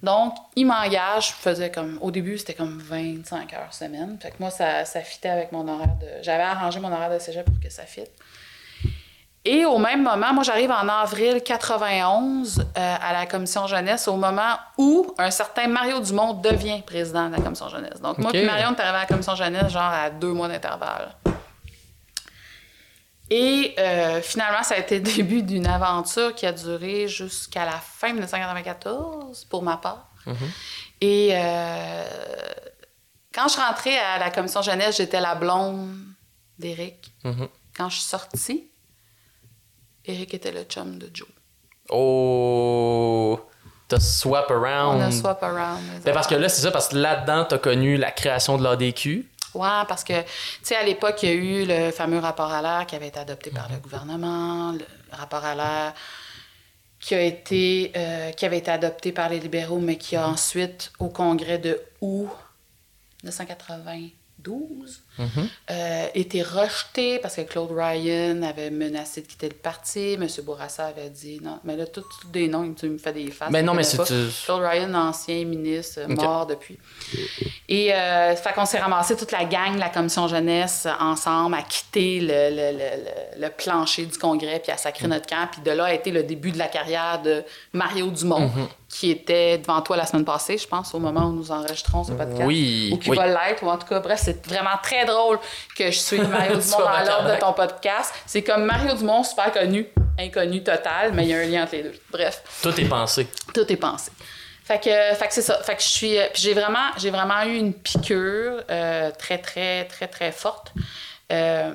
Donc, il m'engage, je faisais comme, au début, c'était comme 25 heures semaine. Fait que moi, ça, ça fitait avec mon horaire de, j'avais arrangé mon horaire de cégep pour que ça fitte. Et au même moment, moi, j'arrive en avril 91 euh, à la commission jeunesse, au moment où un certain Mario Dumont devient président de la commission jeunesse. Donc, moi puis Marion, on est arrivé à la commission jeunesse, genre à deux mois d'intervalle. Et euh, finalement, ça a été le début d'une aventure qui a duré jusqu'à la fin 1994, pour ma part. Et euh, quand je rentrée à la commission jeunesse, j'étais la blonde d'Éric. Mhm. Quand je suis sortie, Eric était le chum de Joe. Oh! T'as swap around. On a swap around. Ben, parce que là, c'est ça, parce que là-dedans, t'as connu la création de l'ADQ. Ouais, parce que, tu sais, à l'époque, il y a eu le fameux rapport à l'air qui avait été adopté par le gouvernement, le rapport à l'air qui a été, euh, qui avait été adopté par les libéraux, mais qui a ensuite, au congrès de août 1992, euh, été rejeté parce que Claude Ryan avait menacé de quitter le parti. M. Bourassa avait dit non. Mais là, tous des noms, tu me fais des faces. Mais je non, mais c'est- Claude Ryan, ancien ministre, euh, mort depuis. Et euh, fait qu'on s'est ramassé toute la gang, la commission jeunesse, ensemble, à quitter le, le- le- le- plancher du congrès, puis à sacrer notre camp. Puis de là a été le début de la carrière de Mario Dumont, Mhm. qui était devant toi la semaine passée, je pense, au moment où nous enregistrons ce podcast. Oui, Ou qui oui. va l'être, ou en tout cas, bref, c'est vraiment très drôle que je suis *laughs* Mario Dumont dans l'ordre de ton podcast. C'est comme Mario Dumont, super connu, inconnu total, mais il y a un lien entre les deux. Bref. Tout est pensé. Tout est pensé. Fait que, fait que c'est ça. Fait que je suis. euh, Puis j'ai vraiment, j'ai vraiment eu une piqûre euh, très, très, très, très forte. euh,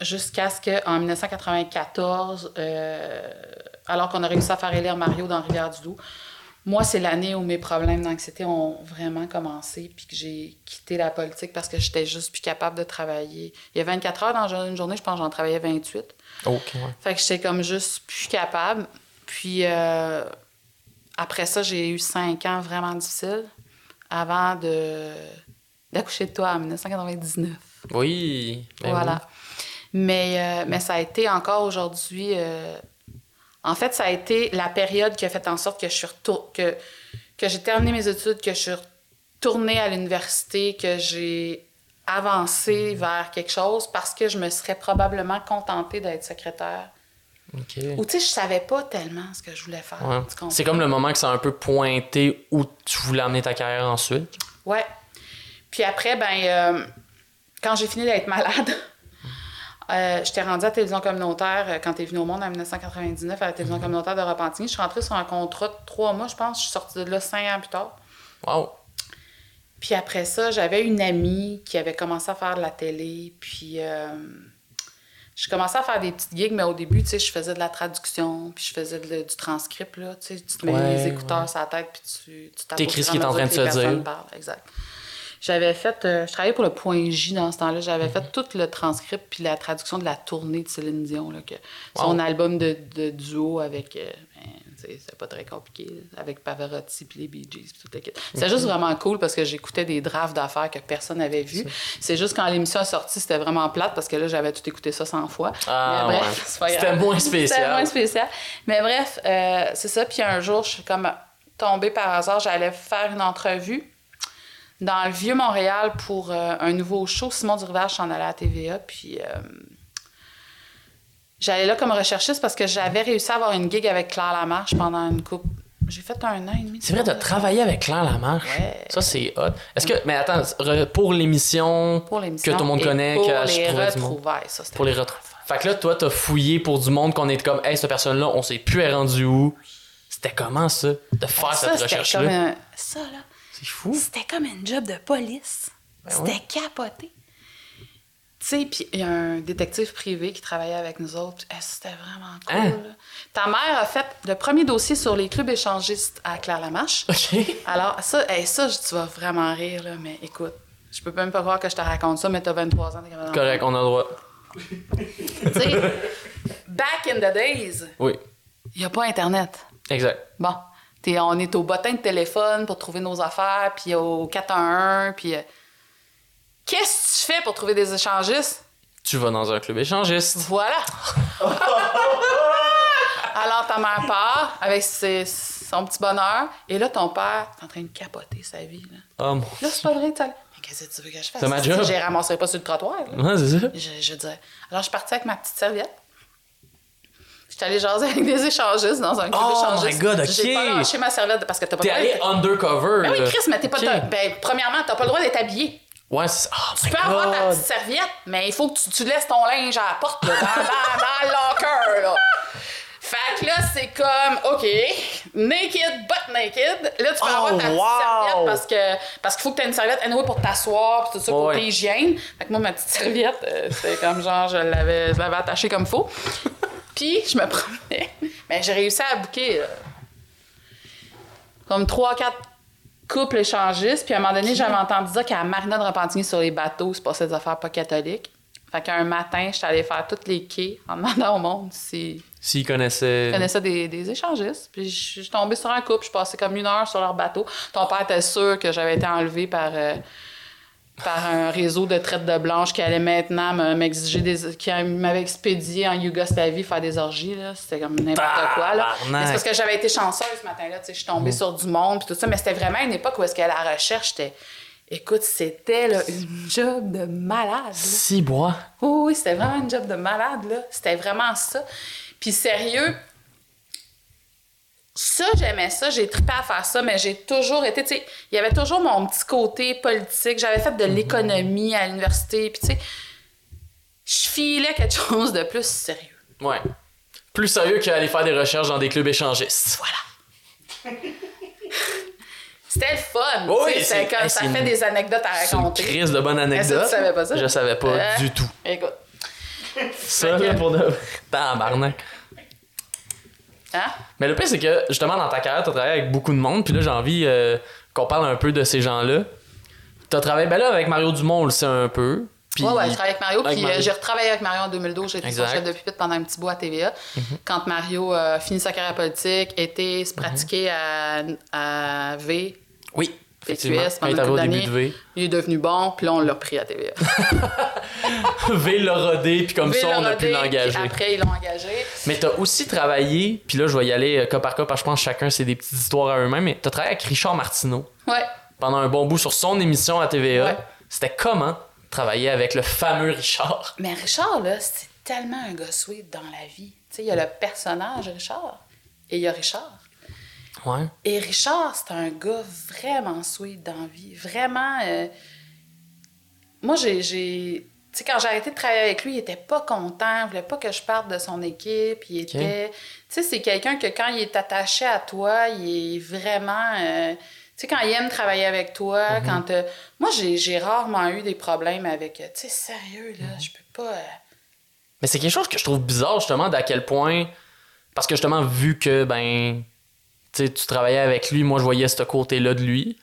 Jusqu'à ce qu'en 1994, euh, alors qu'on a réussi à faire élire Mario dans Rivière-du-Loup, moi, c'est l'année où mes problèmes d'anxiété ont vraiment commencé, puis que j'ai quitté la politique parce que j'étais juste plus capable de travailler. Il y a 24 heures dans une journée, je pense que j'en travaillais 28. Ok, ouais. Fait que j'étais comme juste plus capable. Puis euh, après ça, j'ai eu cinq ans vraiment difficiles avant de d'accoucher de toi en 1999. Oui. ben voilà. Mais, euh, mais ça a été encore aujourd'hui. euh, en fait, ça a été la période qui a fait en sorte que je suis retour- que, que j'ai terminé mes études, que je suis retournée à l'université, que j'ai avancé vers quelque chose parce que je me serais probablement contentée d'être secrétaire. oui. Ok. Ou tu sais, je savais pas tellement ce que je voulais faire. Ouais. C'est comme le moment que ça a un peu pointé où tu voulais amener ta carrière ensuite. Ouais. Puis après, ben, euh, quand j'ai fini d'être malade, euh, j'étais rendue à la télévision communautaire euh, quand t'es venue au monde en 1999 à la télévision communautaire de Repentigny. Je suis rentrée sur un contrat de trois mois, je pense. Je suis sortie de là cinq ans plus tard. Wow. Puis après ça, j'avais une amie qui avait commencé à faire de la télé. Puis euh, je commençais à faire des petites gigs, mais au début, tu sais, je faisais de la traduction, puis je faisais de- du transcript, là. Tu sais, tu te mets Ouais, les écouteurs ouais. sur la tête, puis tu, tu T'écris ce qui est en train de se dire. parlent. Exact. J'avais fait... euh, je travaillais pour le Point J dans ce temps-là. J'avais Mhm. fait tout le transcript puis la traduction de la tournée de Céline Dion, là, que Wow. son album de, de duo avec... euh, ben, c'est pas très compliqué, là, avec Pavarotti puis les Bee Gees puis tout le kit. C'était juste vraiment cool parce que j'écoutais des drafts d'affaires que personne n'avait vu. C'est juste quand l'émission est sortie, c'était vraiment plate parce que là, j'avais tout écouté ça 100 fois. Ah, ouais. C'était moins C'était spécial. moins spécial. Mais bref, euh, c'est ça. Puis un jour, je suis comme tombée par hasard, j'allais faire une entrevue. Dans le vieux Montréal pour euh, un nouveau show. Simon Durvage s'en allait à TVA, puis euh, j'allais là comme recherchiste parce que j'avais réussi à avoir une gig avec Claire Lamarche pendant une coupe. J'ai fait un an et demi. C'est vrai, de travailler avec Claire Lamarche? Ouais. Ça, c'est hot. Est-ce que. Mais attends, pour l'émission que tout le monde connaît, pour que les je retrouvailles, ça, Pour les retrouver. Fait que là, toi, t'as fouillé pour du monde qu'on est comme, hey, cette personne-là, on sait plus elle est rendue où. C'était comment ça, de faire ça, cette recherche-là? un- Ça, là, C'est fou. c'était comme un job de police. Ben c'était capoté. Tu sais, puis il y a un détective privé qui travaillait avec nous autres. Eh, c'était vraiment cool. Hein? Ta mère a fait le premier dossier sur les clubs échangistes à Claire Lamarche. OK. *laughs* Alors, ça, hey, ça, tu vas vraiment rire, là, mais écoute, je peux même pas croire que je te raconte ça, mais t'as 23 ans, Correct, on a le droit. Tu sais, back in the days, Oui, il n'y a pas Internet. exact. Bon, t'es- on est au bottin de téléphone pour trouver nos affaires, puis au 411, puis... euh, Qu'est-ce que tu fais pour trouver des échangistes? Tu vas dans un club échangiste. Voilà! *laughs* Alors, ta mère part avec ses- son petit bonheur, et là, ton père est en train de capoter sa vie. Là, Oh mon. là c'est pas vrai, tu qu'est-ce que tu veux que je fasse? C'est ma job. Je les ramasserai pas sur le trottoir. là. Ouais, c'est ça. Je, je disais. Alors, je suis partie avec ma petite serviette. J'étais allée jaser avec des échangistes dans un club Oh échangiste. my God, J'ai ok. pas lâché ma serviette parce que t'as pas T'es le droit allé d'être- undercover. Ben oui. Chris, mais t'es pas. Ok. t'as- Ben, premièrement, t'as pas le droit d'être habillé. Ouais, c'est. Oh Tu peux avoir ta petite serviette, mais il faut que tu, tu laisses ton linge à la porte, là, dans, dans, dans le locker, là. Fait que là, c'est comme, OK, naked, but naked. Là, tu peux Oh, avoir ta petite wow. serviette parce que parce qu'il faut que tu aies une serviette anyway pour t'asseoir, puis tout ça, côté Ouais. hygiène. Fait que moi, ma petite *laughs* serviette, euh, c'était comme genre, je l'avais, je l'avais attachée comme faux. Puis, je me promenais. Mais j'ai réussi à bouquer comme 3-4 couples échangistes. Puis à un moment donné, j'avais entendu dire qu'à la Marina de Repentigny, sur les bateaux, se passait des affaires pas catholiques. Fait qu'un matin, j'étais allée faire tous les quais en demandant au monde s'ils S'il connaissait. connaissaient des, des échangistes. Puis je je suis tombée sur un couple, je passais comme une heure sur leur bateau. Ton père était sûr que j'avais été enlevée par, euh, par un réseau de traite de blanche qui allait maintenant me- m'exiger des. qui m'avait expédié en Yougoslavie faire des orgies. là. C'était comme n'importe quoi. Là. Mais c'est parce que j'avais été chanceuse ce matin-là. tu sais, Je suis tombée sur du monde puis tout ça. Mais c'était vraiment une époque où est-ce que la recherche était. Écoute, c'était là, une job de malade. là. Six bois. Oui, oui, c'était vraiment une job de malade, là. C'était vraiment ça. Puis sérieux, ça, j'aimais ça, j'ai trippé à faire ça, mais j'ai toujours été, tu sais, il y avait toujours mon petit côté politique. J'avais fait de l'économie à l'université, puis tu sais, je filais quelque chose de plus sérieux. Ouais. Plus sérieux qu'aller faire des recherches dans des clubs échangistes. Voilà. *laughs* C'était le fun. Oui, c'est- comme, ça fait une- des anecdotes à C'est une raconter. crise de bonne Est-ce que anecdote. tu savais pas ça? Je savais pas Euh, du tout. Écoute. Ça, là, pour de. Tabarnak. Hein? Mais le pire, c'est que justement, dans ta carrière, t'as travaillé avec beaucoup de monde, puis là, j'ai envie euh, qu'on parle un peu de ces gens-là. T'as travaillé, ben là, avec Mario Dumont, on le sait un peu. Puis... Ouais, ouais, je travaille avec Mario, Avec puis euh, j'ai retravaillé avec Mario en 2012. J'ai été son. Mhm. chef de pupitre pendant un petit bout à TVA. Quand Mario a fini sa carrière politique, était se pratiquer à, à V, Oui, il pendant une couple début de. V. il est devenu bon, puis là, on l'a pris à TVA. *laughs* V l'a rodé, puis comme V ça, on a pu l'engager. Après, ils l'ont engagé. Mais t'as aussi travaillé, puis là, je vais y aller euh, cas par cas, parce que je pense que chacun, c'est des petites histoires à eux-mêmes, mais t'as travaillé avec Richard Martineau Ouais. pendant un bon bout sur son émission à TVA. Ouais. C'était comment travailler avec le fameux Richard? Mais Richard, là, c'est tellement un gars sweet dans la vie. Tu sais, il y a le personnage Richard, et il y a Richard. Ouais. Et Richard, c'est un gars vraiment sweet dans la vie. Vraiment. euh, Moi, j'ai. j'ai- Tu sais, quand j'ai arrêté de travailler avec lui, il était pas content, il voulait pas que je parte de son équipe. Il était. Tu sais, c'est quelqu'un que quand il est attaché à toi, il est vraiment. euh, Tu sais, quand il aime travailler avec toi, quand. euh, Moi, j'ai j'ai rarement eu des problèmes avec. euh, Tu sais, sérieux, là, je peux pas. Mais c'est quelque chose que je trouve bizarre, justement, d'à quel point. Parce que, justement, vu que, ben. Tu sais, tu travaillais avec lui, moi, je voyais ce côté-là de lui.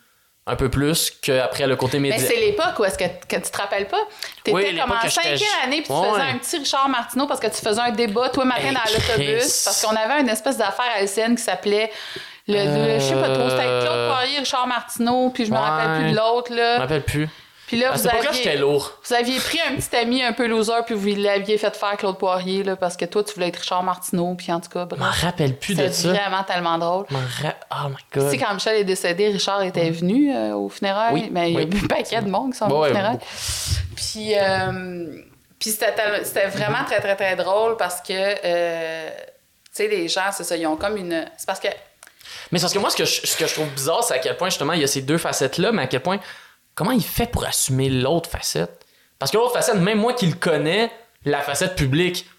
Un peu plus qu'après le côté Mais média. c'est l'époque où est-ce que, que tu te rappelles pas? T'étais Oui, comme en cinquième année puis tu faisais ouais. un petit Richard Martineau parce que tu faisais un débat toi matin Hey, dans l'autobus parce qu'on avait une espèce d'affaire à LCN qui s'appelait le, le- je sais pas trop, c'était Claude Euh, Poirier, Richard Martineau puis je me ouais. rappelle plus de l'autre Je me là. rappelle plus. Puis là, À vous aviez, j'étais lourd. vous aviez pris un petit ami un peu loser, puis vous l'aviez fait faire Claude Poirier, là, parce que toi, tu voulais être Richard Martineau, puis en tout cas, Je m'en rappelle plus de C'est ça. vraiment tellement drôle. Ra- Oh my Tu god. sais, quand Michel est décédé, Richard était venu euh, au funérail. Oui, mais il y a eu un paquet de monde qui sont Ouais, au ouais. Puis, euh, puis c'était, c'était vraiment très, très, très drôle parce que, euh, tu sais, les gens, c'est ça, ils ont comme une. C'est parce que. Mais c'est parce que moi, ce que, je, ce que je trouve bizarre, c'est à quel point, justement, il y a ces deux facettes-là, mais à quel point, comment il fait pour assumer l'autre facette? Parce que l'autre facette, même moi qui le connais, la facette publique,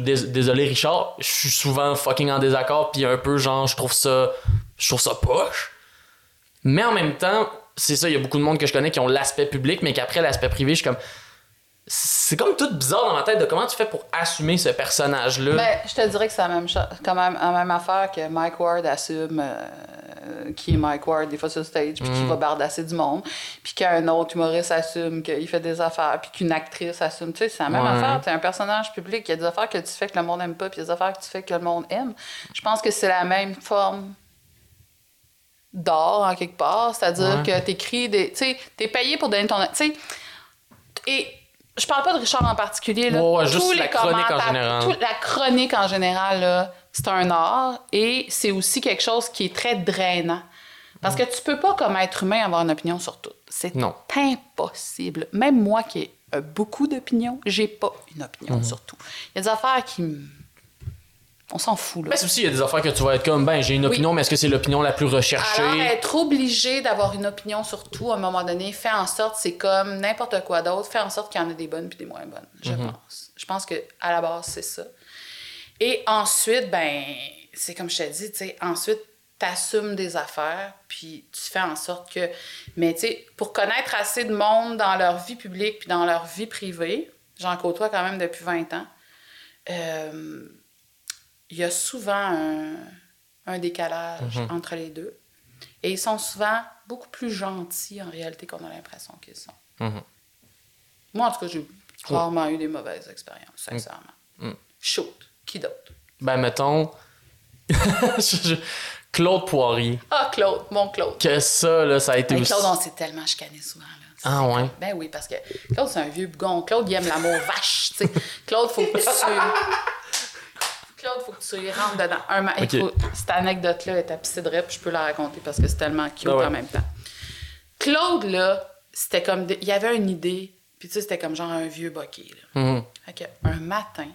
désolé Richard, je suis souvent fucking en désaccord, puis un peu genre, je trouve ça, je trouve ça poche. Mais en même temps, c'est ça, il y a beaucoup de monde que je connais qui ont l'aspect public, mais qu'après l'aspect privé, je suis comme. C'est comme tout bizarre dans ma tête de comment tu fais pour assumer ce personnage-là. Ben, je te dirais que c'est la même, quand même, la même affaire que Mike Ward assume euh, qui est Mike Ward des fois sur stage, puis qui va bardasser du monde, puis qu'un autre humoriste assume qu'il fait des affaires, puis qu'une actrice assume. Tu sais, c'est la même Ouais. affaire. Tu es un personnage public, il y a des affaires que tu fais que le monde aime pas, puis des affaires que tu fais que le monde aime. Je pense que c'est la même forme d'art, en quelque part. C'est-à-dire Ouais. que tu écris des. Tu sais, tu es payé pour donner ton. Tu sais, et je parle pas de Richard en particulier. Là. Ouais, juste Tous la les chronique en général. tout- la chronique en général, là, c'est un art et c'est aussi quelque chose qui est très drainant. Parce que tu peux pas, comme être humain, avoir une opinion sur tout. C'est impossible. Même moi qui ai euh, beaucoup d'opinions, j'ai pas une opinion Mhm. sur tout. Il y a des affaires qui. On s'en fout, là. Mais c'est aussi, il y a des affaires que tu vas être comme, ben, j'ai une opinion, mais est-ce que c'est l'opinion la plus recherchée? Alors, être obligé d'avoir une opinion sur tout, à un moment donné, fait en sorte, c'est comme n'importe quoi d'autre, fait en sorte qu'il y en a des bonnes puis des moins bonnes, je pense. Je pense que à la base, c'est ça. Et ensuite, ben, c'est comme je te dis, tu sais, ensuite, t'assumes des affaires, puis tu fais en sorte que... Mais tu sais, pour connaître assez de monde dans leur vie publique puis dans leur vie privée, j'en côtoie quand même depuis 20 ans, euh, il y a souvent un, un décalage entre les deux. Et ils sont souvent beaucoup plus gentils en réalité qu'on a l'impression qu'ils sont. Mhm. Moi, en tout cas, j'ai rarement eu des mauvaises expériences, sincèrement. Mm. Shoot. Qui d'autre? Ben, mettons. *laughs* Claude Poirier. Ah, Claude, mon Claude. Que ça, là, ça a été Mais aussi. Claude, on s'est tellement chicané souvent. Là. Ah, ouais? Ben oui, parce que Claude, c'est un vieux bougon. Claude, il aime l'amour vache. tu sais. Claude, faut que tu. Claude, faut que tu y rentres dedans. Un ma- Ok. écoute, cette anecdote-là est de rep, je peux la raconter parce que c'est tellement cute Ah ouais. en même temps. Claude, là, c'était comme. des- Il y avait une idée, puis tu sais, c'était comme genre un vieux bokeh, là. Que, un matin,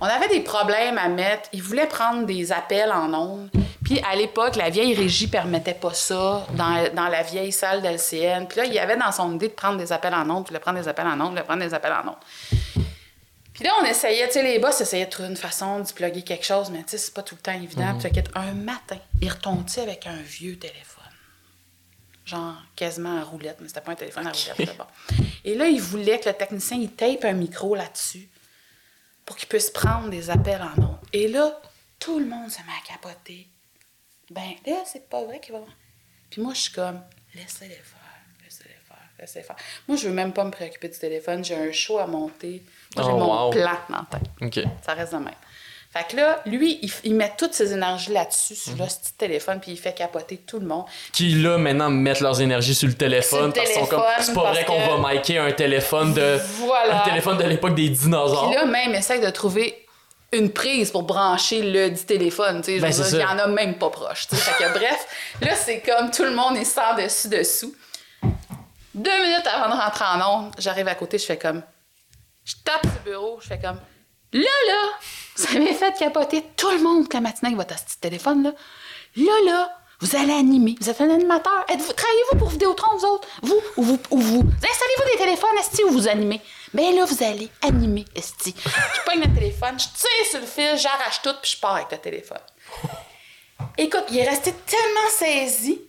on avait des problèmes à mettre. Il voulait prendre des appels en ondes. Puis à l'époque, la vieille régie permettait pas ça dans, dans la vieille salle d'LCN. Puis là, il y avait dans son idée de prendre des appels en ondes, puis de prendre des appels en ondes, de prendre des appels en ondes. Puis là, on essayait, tu sais, les boss essayaient de trouver une façon de plugger quelque chose, mais tu sais, c'est pas tout le temps évident. Puis fait que, un matin, il retombe avec un vieux téléphone. Genre quasiment à roulette, mais c'était pas un téléphone à roulette, c'était *laughs* bon. Et là, il voulait que le technicien, il tape un micro là-dessus pour qu'il puisse prendre des appels en ondes. Et là, tout le monde se met à capoter. Ben là, c'est pas vrai qu'il va... Puis moi, je suis comme, laissez-les faire, laissez-les faire, laissez-les faire. Moi, je veux même pas me préoccuper du téléphone. J'ai un show à monter. Moi, j'ai Oh, mon wow. plan dans la tête. OK. Ça reste de même. Fait que là, lui, il, met toutes ses énergies là-dessus, sur Mhm. le petit téléphone, puis il fait capoter tout le monde. Qui, là, maintenant, mettent leurs énergies sur le téléphone. Sur le parce qu'ils sont comme. C'est pas vrai qu'on va micer un téléphone de. Voilà. Un téléphone de l'époque des dinosaures. Puis là, même, essaye de trouver une prise pour brancher le dit téléphone. tu sais. Ben, Il y en a même pas proche. tu sais. Fait que, bref, là, c'est comme tout le monde est sans dessus dessous. Deux minutes avant de rentrer en onde, j'arrive à côté, je fais comme. Je tape sur le bureau, je fais comme. Là, là, vous avez fait capoter tout le monde que la matinée avec votre petit téléphone, là. Là, là, vous allez animer. Vous êtes un animateur. Êtes-vous, travaillez-vous pour Vidéotron, vous autres? Vous ou vous? Ou vous? Installez-vous des téléphones, Esti, ou vous animez? Ben là, vous allez animer, Esti. Je pogne le téléphone, je tire sur le fil, j'arrache tout, puis je pars avec le téléphone. Écoute, il est resté tellement saisi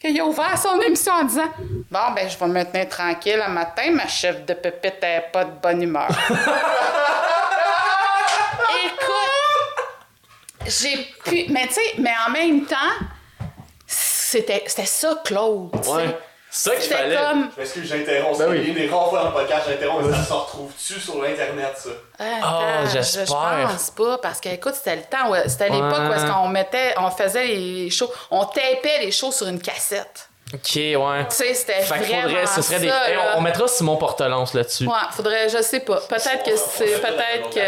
qu'il a ouvert son émission en disant Bon, ben, je vais me tenir tranquille un matin, ma chef de pépite n'est pas de bonne humeur. *laughs* Écoute, j'ai pu. Mais tu sais, mais en même temps, c'était ça, Claude. Ouais. C'est ça qu'il fallait. comme. Je m'excuse, j'interromps. Ben oui. une des rares fois dans le podcast, j'interromps, mais ça se retrouve-tu sur l'Internet, ça? Ah, Attends, j'espère. Je, pense pas, parce que, écoute, c'était le temps, c'était l'époque où est-ce qu'on mettait, on faisait les shows, on tapait les shows sur une cassette. Ok, ouais. Tu sais, c'était vraiment faudrait, ce serait des. ça, Hey, là. on, on mettra Simon Portelance là-dessus. Ouais, faudrait, je sais pas. Peut-être que c'est, peut-être que...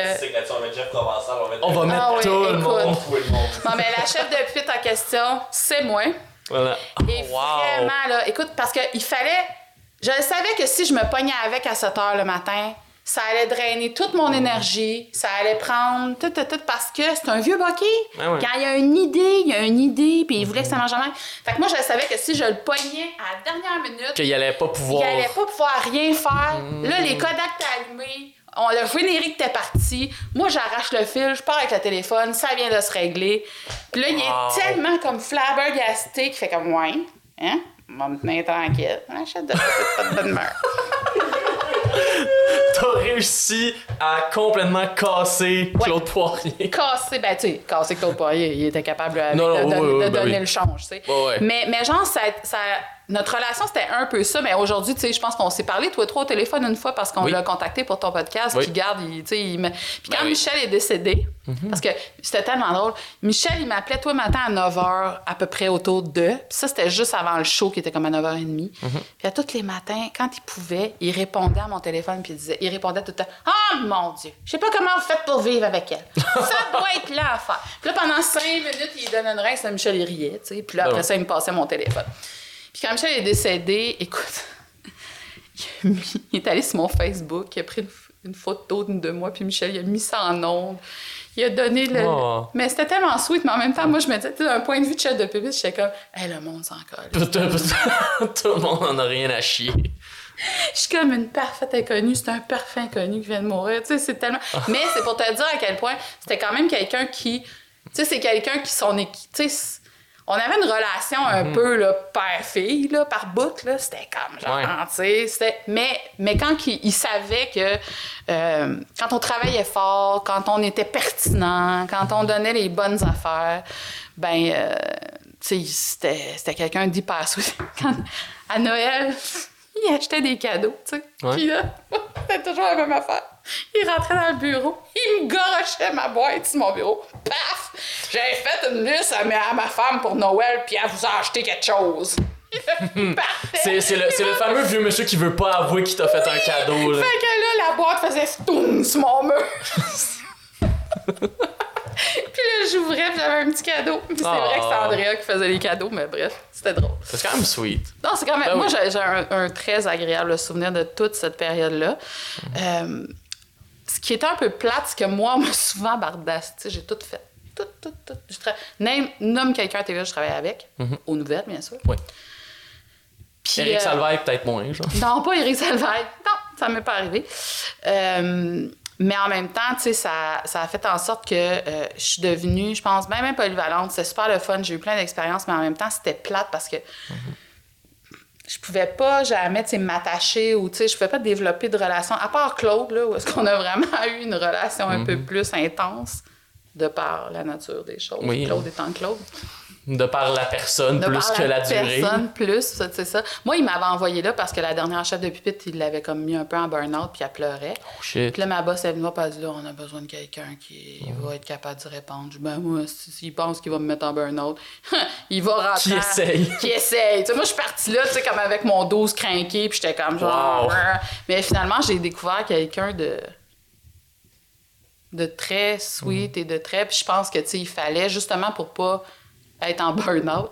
On va mettre on va mettre. On va mettre Ah tout le monde. tout le monde. Non, mais la chef de pupitre en question, c'est moi. Voilà. Et Oh, wow. vraiment, là, écoute, parce qu'il fallait. Je savais que si je me pognais avec à 7 heures le matin, ça allait drainer toute mon énergie, ça allait prendre tout, tout, tout, parce que c'est un vieux boquet. Quand il y a une idée, il y a une idée, puis il voulait que ça marche jamais. Fait que moi, je savais que si je le pognais à la dernière minute, Qu'il allait pas il pouvoir. allait pas pouvoir rien faire. Mm. Là, les Kodak étaient allumés. On, le générique était parti. Moi, j'arrache le fil, je pars avec le téléphone, ça vient de se régler. Puis là, il est tellement comme flabbergasté qu'il fait comme, ouais, hein, on va me tenir tranquille. On achète de pas de bonne humeur. *laughs* T'as réussi à complètement casser Claude Poirier. Cassé, ben, tu sais, cassé Claude Poirier, il était capable avec, Non, non, de, oui, de- oui, de donner le change, tu sais. Mais, mais genre, ça, ça- notre relation, c'était un peu ça, mais aujourd'hui, tu sais, je pense qu'on s'est parlé, toi et toi, au téléphone une fois parce qu'on Oui. l'a contacté pour ton podcast, Oui. puis garde, il, tu sais, il me... Puis quand Ben oui. Michel est décédé, parce que c'était tellement drôle, Michel, il m'appelait toi matin à 9h, à peu près autour de, puis ça, c'était juste avant le show qui était comme à 9h30. Puis à tous les matins, quand il pouvait, il répondait à mon téléphone, puis il disait, il répondait tout le temps, « Ah, mon Dieu, je sais pas comment vous faites pour vivre avec elle. Ça doit être là à faire. » Puis là, pendant cinq minutes, il donnait une rince à Michel, il riait, tu sais. Puis là, après Ouais. ça, il me passait mon téléphone. Puis quand Michel est décédé, écoute, *laughs* il, a mis- il est allé sur mon Facebook, il a pris une, photo de moi, puis Michel, il a mis ça en ondes. Il a donné le. Oh. Mais c'était tellement sweet, mais en même temps, moi, je me disais, d'un point de vue de chef de public, j'étais comme, hey, le monde s'en colle. *laughs* Tout le monde en a rien à chier. Je suis comme une parfaite inconnue, c'est un parfait inconnu qui vient de mourir. Tu sais, c'est tellement. Mais c'est pour te dire à quel point c'était quand même quelqu'un qui. Tu sais, c'est quelqu'un qui son équipe. Tu sais, on avait une relation un Mhm. peu père-fille, là, par bout, là. C'était comme genre, Ouais. tu sais. c'était- Mais, mais quand il, il savait que euh, quand on travaillait fort, quand on était pertinent, quand on donnait les bonnes affaires, ben, euh, tu sais, c'était c'était quelqu'un d'hyper. *laughs* Quand- À Noël, il achetait des cadeaux, tu sais. Ouais. Puis là, *laughs* c'était toujours la même affaire. Il rentrait dans le bureau, il me gorochait ma boîte sur mon bureau. Paf! J'avais fait une liste à ma, à ma femme pour Noël, puis elle vous a acheté quelque chose. *laughs* C'est c'est le, c'est le fameux vieux monsieur qui veut pas avouer qu'il t'a fait un cadeau. Là. Fait que là, la boîte faisait stoum sur mon mur. *laughs* puis là, j'ouvrais, puis j'avais un petit cadeau. Puis c'est vrai que c'est Ah. Andrea qui faisait les cadeaux, mais bref, c'était drôle. C'est quand même sweet. Non, c'est quand même. Ben moi, oui. j'ai un, un très agréable souvenir de toute cette période-là. Euh, ce qui était un peu plate, c'est que moi, on m'a souvent bardasse. Tu sais, j'ai tout fait. Tout, tout, tout. Je tra- Name- nomme quelqu'un à TV, je travaillais avec. Aux nouvelles, bien sûr. Oui. Puis, Eric euh, Salvaille, peut-être moins, genre. non, pas Eric Salvaille. Non, ça m'est pas arrivé. Euh, mais en même temps, tu sais, ça, ça a fait en sorte que euh, je suis devenue, je pense, même, polyvalente. C'était super le fun. J'ai eu plein d'expériences, mais en même temps, c'était plate parce que je pouvais pas jamais, tu sais, m'attacher ou, tu sais, je pouvais pas développer de relation. À part Claude, là, où est-ce qu'on a vraiment *laughs* eu une relation un peu plus intense de par la nature des choses. Oui. Claude étant Claude. De par la personne De plus par que la durée. personne plus, c'est ça. Moi, il m'avait envoyé là parce que la dernière chef de pupitre, il l'avait comme mis un peu en burn-out puis elle pleurait. Oh shit. Puis là, ma boss, elle voir, elle dit là, on a besoin de quelqu'un qui va être capable d'y répondre. Je dis, ben, moi, si- s'il pense qu'il va me mettre en burn-out, *laughs* il va rentrer. Qui essaye. Qui essaye. Tu sais, moi, je suis partie là, tu sais, comme avec mon 12 crinqué, puis j'étais comme genre. Wow. Brr. Mais finalement, j'ai découvert quelqu'un de de très sweet et de très. Puis je pense que, tu sais, il fallait, justement pour pas être en burn-out,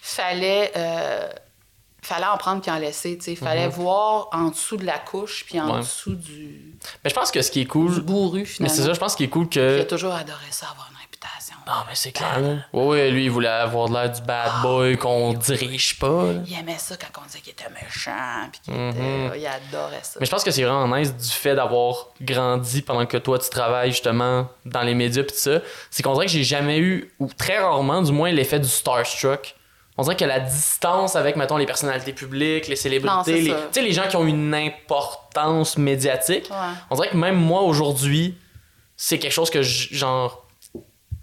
fallait. euh, fallait en prendre puis en laisser. Il fallait voir en dessous de la couche puis en Mhm. Ouais. dessous du, Mais je pense que ce qui est du cool. bourru, Mais finalement. c'est ça, je pense qu'il est cool que. toujours adoré ça, avoir une réputation. Non, mais c'est clair. Ouais, ouais, lui, il voulait avoir de l'air du bad boy qu'on dirige pas, là. Il aimait ça quand on disait qu'il était méchant, puis qu'il Mhm. était... Il adorait ça. Mais je pense que c'est vraiment nice du fait d'avoir grandi pendant que toi tu travailles justement dans les médias pis tout ça. C'est qu'on dirait que j'ai jamais eu, ou très rarement du moins, l'effet du starstruck. On dirait que la distance avec, mettons, les personnalités publiques, les Non, célébrités, c'est les, ça. tu sais, les gens qui ont une importance médiatique, Ouais. on dirait que même moi aujourd'hui, c'est quelque chose que genre.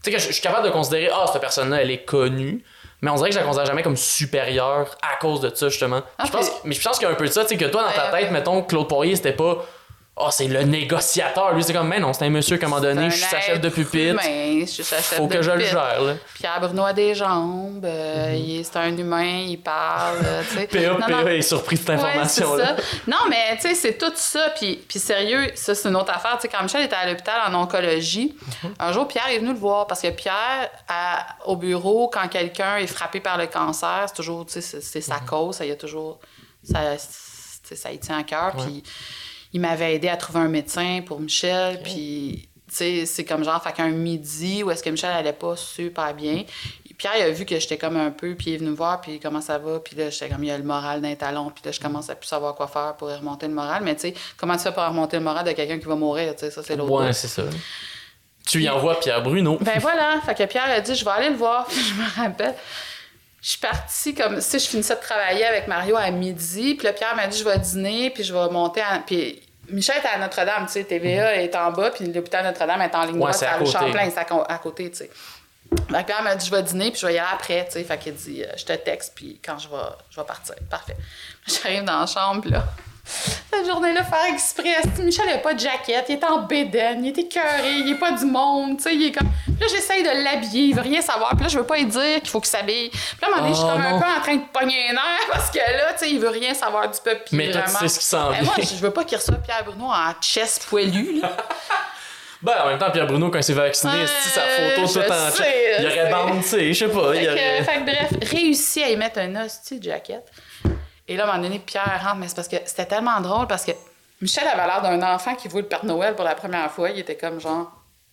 Tu sais, que je je suis capable de considérer, ah, cette personne-là, elle est connue. Mais on dirait que je la considère jamais comme supérieure à cause de ça, justement. Je pense, puis- mais je pense qu'il y a un peu de ça, tu sais, que toi, dans ta tête, mettons, Claude Poirier, c'était pas. Oh, c'est le négociateur. Lui, c'est comme, mais non, c'est un monsieur qu'à un moment donné, je suis sa chef de pupitre. humain, je suis sa chef Faut de que je le gère, là. Pierre Bruno a des jambes, euh, il est- c'est un humain, il parle, euh, tu sais. *laughs* PA, Non, non. PA est surpris de cette Ouais, information-là. Non, mais tu sais, c'est tout ça. Puis, puis sérieux, ça, c'est une autre affaire. Tu sais, quand Michel était à l'hôpital en oncologie, Mhm. un jour, Pierre est venu le voir parce que Pierre, à- au bureau, quand quelqu'un est frappé par le cancer, c'est toujours, tu sais, c'est, sa cause. Ça y a toujours. Ça, ça y tient à cœur. Puis il m'avait aidé à trouver un médecin pour Michel. Puis, tu sais, c'est comme genre, fait qu'un midi où est-ce que Michel allait pas super bien. Pierre, il a vu que j'étais comme un peu, puis il est venu me voir, puis comment ça va, puis là, j'étais comme, il y a le moral d'un talon, puis là, je commence à plus savoir quoi faire pour remonter le moral. Mais tu sais, comment tu fais pour remonter le moral de quelqu'un qui va mourir, tu sais, ça, c'est l'autre. Ouais, c'est ça. Tu y envoies Pierre Bruno. Ben voilà, fait que Pierre a dit, je vais aller le voir, puis *laughs* je me rappelle. Je suis partie comme, sais, je finissais de travailler avec Mario à midi, puis là, Pierre m'a dit, je vais dîner, puis je vais monter à... Puis Michel était à Notre-Dame, tu sais, TVA est en bas, puis l'hôpital Notre-Dame est en ligne Ouais, droite, c'est c'est à. Champlain, c'est à, côté, tu sais. Que Pierre m'a dit, je vais dîner, puis je vais y aller après, tu sais. Fait qu'il dit, euh, je te texte, puis quand je vais, je vais partir. Parfait. *laughs* J'arrive dans la chambre, puis là, cette journée-là, faire exprès. Michel n'avait pas de jaquette, il était en bédaine, il était cœuré, il est pas du monde, tu sais, il est comme... Puis là, j'essaye de l'habiller, il veut rien savoir, puis là, je veux pas lui dire qu'il faut qu'il s'habille. Puis là, à un moment donné, je suis Oh, comme un peu en train de pogner un air, *laughs* parce que là, tu sais, il veut rien savoir du peuple, Mais toi, tu sais ce qui s'en vient. moi, je veux pas qu'il reçoive Pierre Bruno en chest poilu, là. *laughs* Ben, en même temps, Pierre Bruno, quand il s'est vacciné, c'est sa photo je toute en sais, Il aurait sais, je sais pas. Fait il que, aurait... fait que bref, réussi à y mettre un hostie de jaquette. Et là, à un moment donné, Pierre rentre, mais c'est parce que c'était tellement drôle parce que Michel avait l'air d'un enfant qui voit le Père Noël pour la première fois. Il était comme genre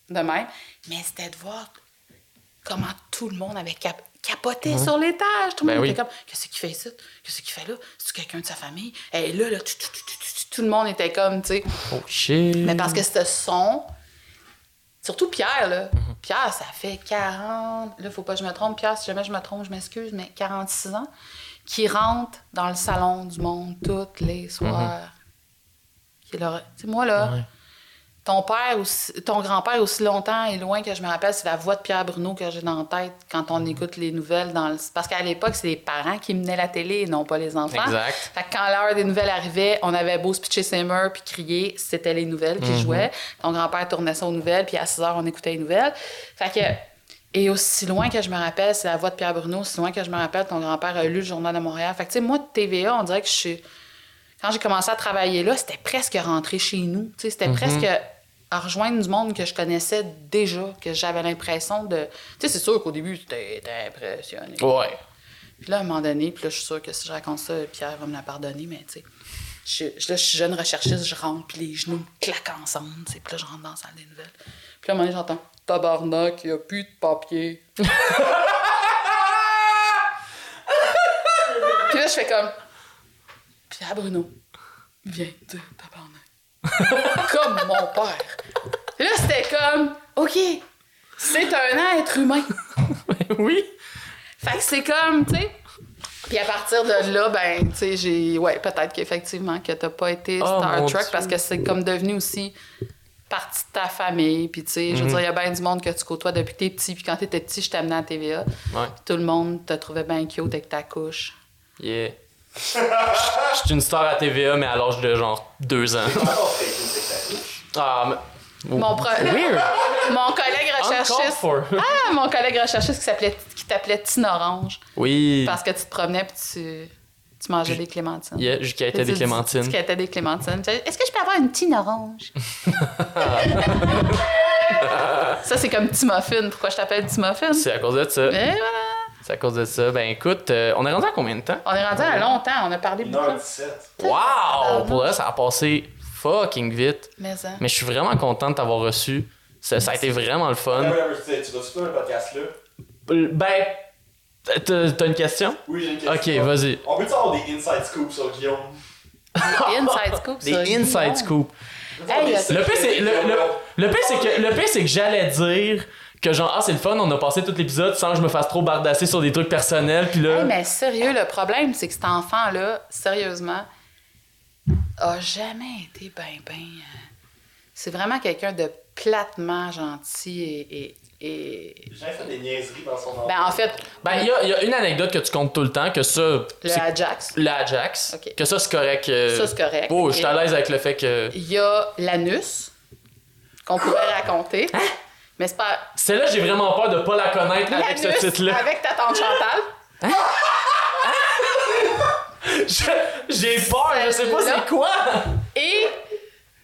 de même. Mais c'était de voir comment tout le monde avait cap- capoté sur l'étage. Tout le Ben monde oui. était comme Qu'est-ce qu'il fait ici? Qu'est-ce qu'il fait là? C'est quelqu'un de sa famille? Et là, là, tout, tout, tout, tout, tout, tout le monde était comme, tu sais. Oh shit. Mais parce que ce son, surtout Pierre, là. Mhm. Pierre, ça fait 40. Là, faut pas que je me trompe. Pierre, si jamais je me trompe, je m'excuse, mais 46 ans, qui rentre dans le salon du monde tous les soirs. Qui leur- Tu sais, moi, là, Mhm. Ouais. ton père, aussi, ton grand-père, aussi longtemps et loin que je me rappelle, c'est la voix de Pierre Bruno que j'ai dans la tête quand on écoute les nouvelles. dans le... Parce qu'à l'époque, c'est les parents qui menaient la télé et non pas les enfants. Exact. Fait que quand l'heure des nouvelles arrivait, on avait beau se pitcher ses murs puis crier, c'était les nouvelles qui jouaient. Ton grand-père tournait ça aux nouvelles, puis à 6 heures, on écoutait les nouvelles. Fait que, et aussi loin que je me rappelle, c'est la voix de Pierre Bruno, aussi loin que je me rappelle, ton grand-père a lu le Journal de Montréal. Fait que, tu sais, moi, de TVA, on dirait que je suis. Quand j'ai commencé à travailler là, c'était presque rentré chez nous. Tu sais, c'était presque à rejoindre du monde que je connaissais déjà, que j'avais l'impression de. Tu sais, c'est sûr qu'au début, t'es impressionné. Ouais. Puis là, à un moment donné, puis là, je suis sûre que si je raconte ça, Pierre va me la pardonner, mais tu sais, je, je- là, je suis jeune recherchiste, je rentre, puis les genoux me claquent ensemble, tu sais, puis là, je rentre dans la salle des nouvelles. Puis là, à un moment donné, j'entends « Tabarnak, il n'y a plus de papier. *laughs* » Puis là, je fais comme « Pierre Bruno, viens dire tabarnak. *laughs* » Comme mon père. Là, c'était comme « OK, c'est un être humain. *laughs* » oui. Fait que c'est comme, tu sais. Puis à partir de là, ben, tu sais, j'ai. Ouais, peut-être qu'effectivement, que t'as pas été Oh, Star Trek Dieu. parce que c'est comme devenu aussi partie de ta famille. Puis, tu sais, Mhm. je veux dire, il y a bien du monde que tu côtoies depuis que t'es petit. Puis quand t'étais petit, je t'amenais à TVA. Ouais. Tout le monde te trouvait bien cute avec ta couche. Yeah. Je suis une star à TVA, mais à l'âge de genre deux ans. Ah, mais. Mon, pro- Weird. mon collègue recherchiste. Ah, mon collègue recherchiste qui s'appelait qui t'appelait Tine Orange. Oui. Parce que tu te promenais puis tu, tu mangeais des clémentines. Yeah, jusqu'à était des Tu- clémentines. Tu quittais des clémentines. Est-ce que je peux avoir une tine orange? *laughs* ça, c'est comme Timophine. Pourquoi je t'appelle Timophine? C'est à cause de ça. Et voilà. C'est à cause de ça. Ben écoute, euh, on est rendu à combien de temps? On est rendu à longtemps. On a parlé beaucoup. 1h17. Wow! Pour vrai, ça a passé fucking vite. Mais ça. Mais je suis vraiment content de t'avoir reçu. Ça, ça a été vraiment le fun. Tu vas-tu faire le podcast là? Ben, t'as une question? Oui, j'ai une question. Ok, vas-y. On peut-tu avoir des inside scoops sur Guillaume? Des inside scoops. Des ça, inside scoops. Hey, Des Le pire, c'est le, le, le que le pire, c'est que j'allais dire que genre ah c'est le fun, on a passé tout l'épisode sans que je me fasse trop bardasser sur des trucs personnels puis là Hey, mais sérieux, le problème, c'est que cet enfant-là, sérieusement, a jamais été ben, ben. euh, C'est vraiment quelqu'un de platement gentil et, et Et. J'ai jamais fait des niaiseries dans son enfant. Ben, en fait, Ben, il y a, il y a une anecdote que tu comptes tout le temps, que ça. le c'est- Ajax, le Ajax. Ok. Que ça, c'est correct. euh, ça c'est correct. Oh, je suis à l'aise avec le fait que. Il y a l'anus, qu'on pourrait raconter. Hein? Mais c'est pas. Celle-là, j'ai vraiment peur de pas la connaître avec ce titre-là. Avec ta tante Chantal. *laughs* Je- J'ai peur, je sais pas c'est quoi. Et.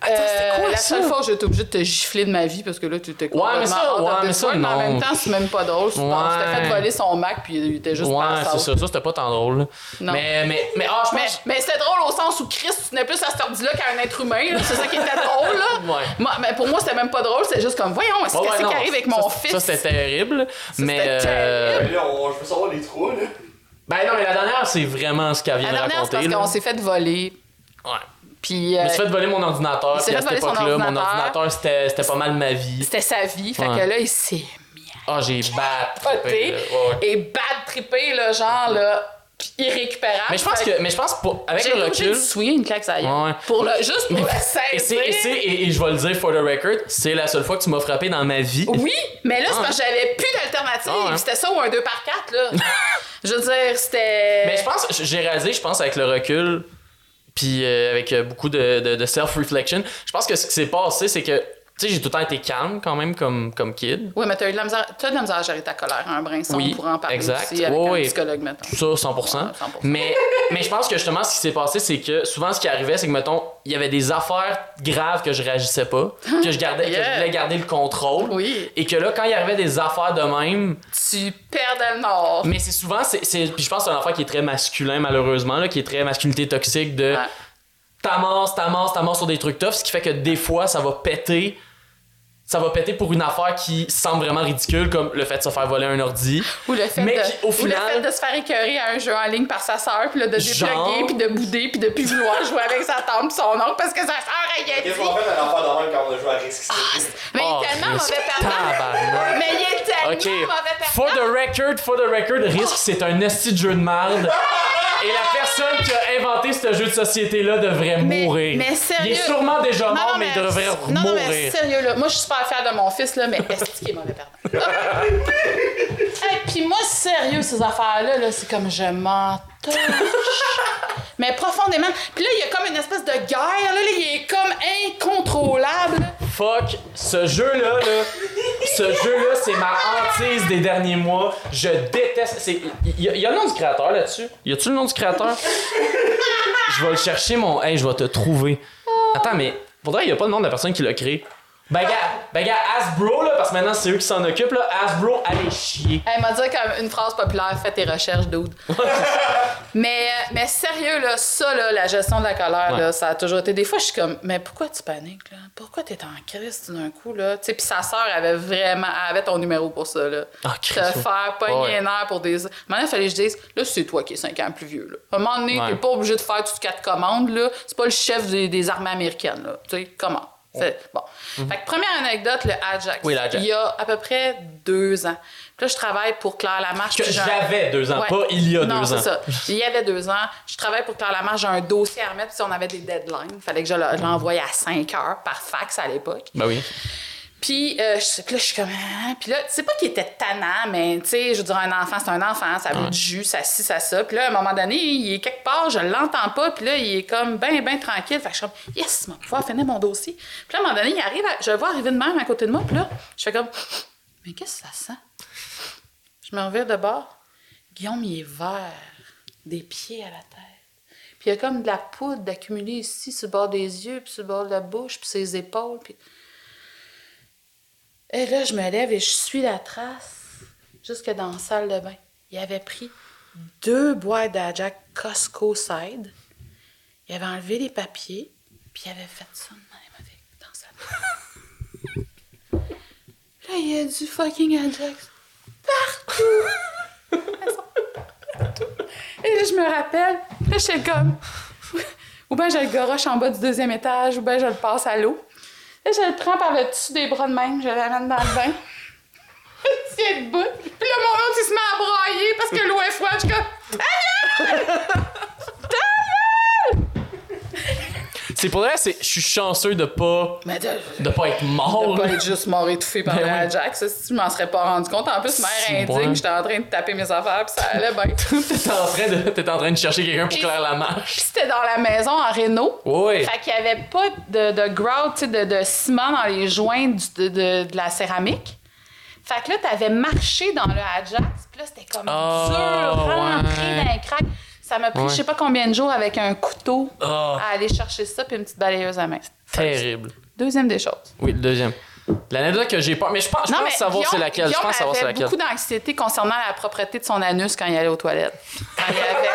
Attends, c'était euh, quoi, la ça? seule fois où j'ai été obligée de te gifler de ma vie parce que là, tu étais complètement mais ça, ouais, mais ça, mais en non. même temps, c'est même pas drôle. Tu Ouais. t'es fait voler son Mac puis il était juste Ouais, c'est ça. Ça, c'était pas tant drôle. là. Non. Mais, mais, mais, ah, je Mais, pense. mais c'était drôle au sens où Chris, tu tenais plus à cet ordi-là qu'à un être humain. là. C'est ça qui était drôle. Là. Ouais. Moi, mais pour moi, c'était même pas drôle. C'est juste comme, voyons, est-ce Ouais, que ouais, c'est non, qui arrive avec mon ça, fils? Ça, c'était terrible. mais. c'était euh, Mais là, on, je veux savoir les trois, là. Ben non, mais la dernière, c'est vraiment ce qu'elle vient La de dernière, c'est raconter. parce là. qu'on s'est fait voler. Ouais. Puis Je euh, me suis fait voler mon ordinateur. Puis à cette époque-là, mon ordinateur. c'était pas mal ma vie. c'était sa vie. Fait Ouais. que là, il s'est mis Ah, j'ai battu. poté et bad trippé, là, genre, là, puis irrécupérable. Mais je pense que, mais je pense pour, avec J'ai le recul. souiller une claque ça y est. Ouais. Pour le, juste pour le *laughs* Et, c'est, et, c'est- saisir. et, et je vais le dire for the record, c'est la seule fois que tu m'as frappé dans ma vie. Oui, mais là, c'est Ah. parce que j'avais plus d'alternative. Ah ouais. C'était ça ou un 2 par 4 là. *laughs* je veux dire, c'était. Mais je pense, j'ai réalisé, je pense, avec le recul, puis euh, avec euh, beaucoup de, de, de self-reflection, je pense que ce qui s'est passé, c'est que, tu sais, j'ai tout le temps été calme quand même comme, comme kid. Oui, mais t'as eu de la misère, t'as de la misère à gérer ta colère, un brin son Oui, pour en parler exact. aussi avec un psychologue, mettons. Ça, 100%. Ouais, 100%. Mais, mais je pense que justement, ce qui s'est passé, c'est que souvent, ce qui arrivait, c'est que, mettons, il y avait des affaires graves que je réagissais pas, que je gardais, que je *laughs* voulais garder le contrôle. Oui. Et que là, quand il arrivait des affaires de même, Tu perdais le nord. mais c'est souvent, c'est, c'est- puis je pense que c'est un affaire qui est très masculin, malheureusement, là, qui est très masculinité toxique de Ouais. T'amasses, t'amasses, t'amasses sur des trucs tough, ce qui fait que des fois, ça va péter. Ça va péter pour une affaire qui semble vraiment ridicule, comme le fait de se faire voler un ordi. Ou le fait, Mais de, qui, au ou final- le fait de se faire écœurer à un jeu en ligne par sa sœur, puis là, de Genre- dépluguer, puis de bouder, puis de plus vouloir jouer avec sa tante puis son oncle parce que sa sœur a rien Qu'est-ce dit. qu'on fait un enfant de même quand on a joué à Risque Mais Oh, il est tellement mauvais perdant. Mais il est tellement mauvais For perdant. the record, for the record, Risk, c'est un esti de jeu de merde. Et la personne qui a inventé ce jeu de société-là devrait Mais- mourir. mais sérieux. Il est sûrement déjà Non, mort, non, mais il devrait non, non, mais mourir. sérieux, là. Moi, je suis super fière de mon fils, là, mais est-ce qu'il est mauvais perdant? *laughs* hey, puis moi, sérieux, ces affaires-là, là, c'est comme je m'en touche. mais profondément. Puis là, il y a comme une espèce de guerre, là, là, il est comme incontrôlable. Fuck, ce jeu-là, là, ce jeu-là, c'est ma hantise des derniers mois. Je déteste. c'est- Il y, a- il y a le nom du créateur là-dessus? Y a-tu le nom du créateur? Je vais le chercher, mon. Hey, je vais te trouver. Attends, mais faudrait, y a pas le nom de la personne qui l'a créé. Ben, gars, ben, gars, Hasbro, là, parce que maintenant c'est eux qui s'en occupent, là. Hasbro, allez chier. Elle m'a dit comme une phrase populaire, fais tes recherches, dude. mais, mais sérieux, là, ça, là, la gestion de la colère, Ouais. là, ça a toujours été. Des fois, je suis comme, mais pourquoi tu paniques, là? Pourquoi t'es en crise d'un coup, là? Tu sais, puis sa sœur avait vraiment, elle avait ton numéro pour ça, là. Ah, Te faire pogner Ouais. pour des. Maintenant, il fallait que je dise, là, c'est toi qui es 5 ans plus vieux, là. À un moment donné, Ouais. t'es pas obligé de faire toutes quatre commandes, là. C'est pas le chef des, des armées américaines, là. Tu sais, comment? C'est- Bon. Fait que première anecdote, le Ajax. Oui, l'Ajax. Il y a à peu près deux ans. Puis là, je travaille pour Claire Lamarche. Que j'avais deux ans, Ouais. pas il y a non, deux c'est ans. ça. Il y avait deux ans. Je travaille pour Claire Lamarche. J'ai un dossier à remettre. Puis on avait des deadlines. Il fallait que je l'envoie à 5 heures par fax à l'époque. Ben oui. Puis, euh, je, là, je suis comme. Hein? Puis là, c'est pas qu'il était tannant, mais tu sais, je veux dire, un enfant, c'est un enfant, ça veut du jus, ça ci, ça ça. Puis là, à un moment donné, il est quelque part, je l'entends pas, puis là, il est comme bien, bien tranquille. Fait que je suis comme, yes, je vais pouvoir finir mon dossier. Puis là, à un moment donné, il arrive, à- je le vois arriver de même à côté de moi, puis là, je fais comme, mais qu'est-ce que ça sent? Je me reviens de bord. Guillaume, il est vert, des pieds à la tête. Puis il y a comme de la poudre d'accumuler ici, sur le bord des yeux, puis sur le bord de la bouche, puis ses épaules, puis. Et là, je me lève et je suis la trace jusque dans la salle de bain. Il avait pris deux boîtes d'Ajax Costco Side. Il avait enlevé les papiers, puis il avait fait ça de même dans sa. *laughs* Là, il y a du fucking Ajax partout. *laughs* Et là, je me rappelle, là, j'étais comme... *laughs* Ou bien je le goroche en bas du deuxième étage, ou bien je le passe à l'eau. Là, je le prends par le dessus des bras de même, je l'amène dans le bain. *laughs* Tiens debout. Puis là, mon autre, il se met à brailler parce que l'eau est froide. Je suis comme... C'est pour vrai, c'est- je suis chanceux de pas, de, de pas être mort. de pas être juste mort étouffé par Ben le oui. Ajax, ça, si tu m'en serais pas rendu compte. En plus, mère indigne, ouais. j'étais en train de taper mes affaires, puis ça allait bien. *laughs* T'es en train de, en train de chercher quelqu'un pour claire la marche. Puis c'était dans la maison en réno. Oui. Fait qu'il y avait pas de, de grout, de, de ciment dans les joints du- de, de- de la céramique. Fait que là, t'avais marché dans le Ajax, puis là, c'était comme Oh, dur, rentré ouais. dans un crack. Ça m'a pris Ouais. je sais pas combien de jours avec un couteau Oh, à aller chercher ça, puis une petite balayeuse à main. terrible. Deuxième des choses. Oui, deuxième. L'anecdote que j'ai pas. Mais je pense, je pense savoir c'est laquelle. Je Guillaume pense savoir c'est avait laquelle. beaucoup d'anxiété concernant la propreté de son anus quand il allait aux toilettes. Quand il avait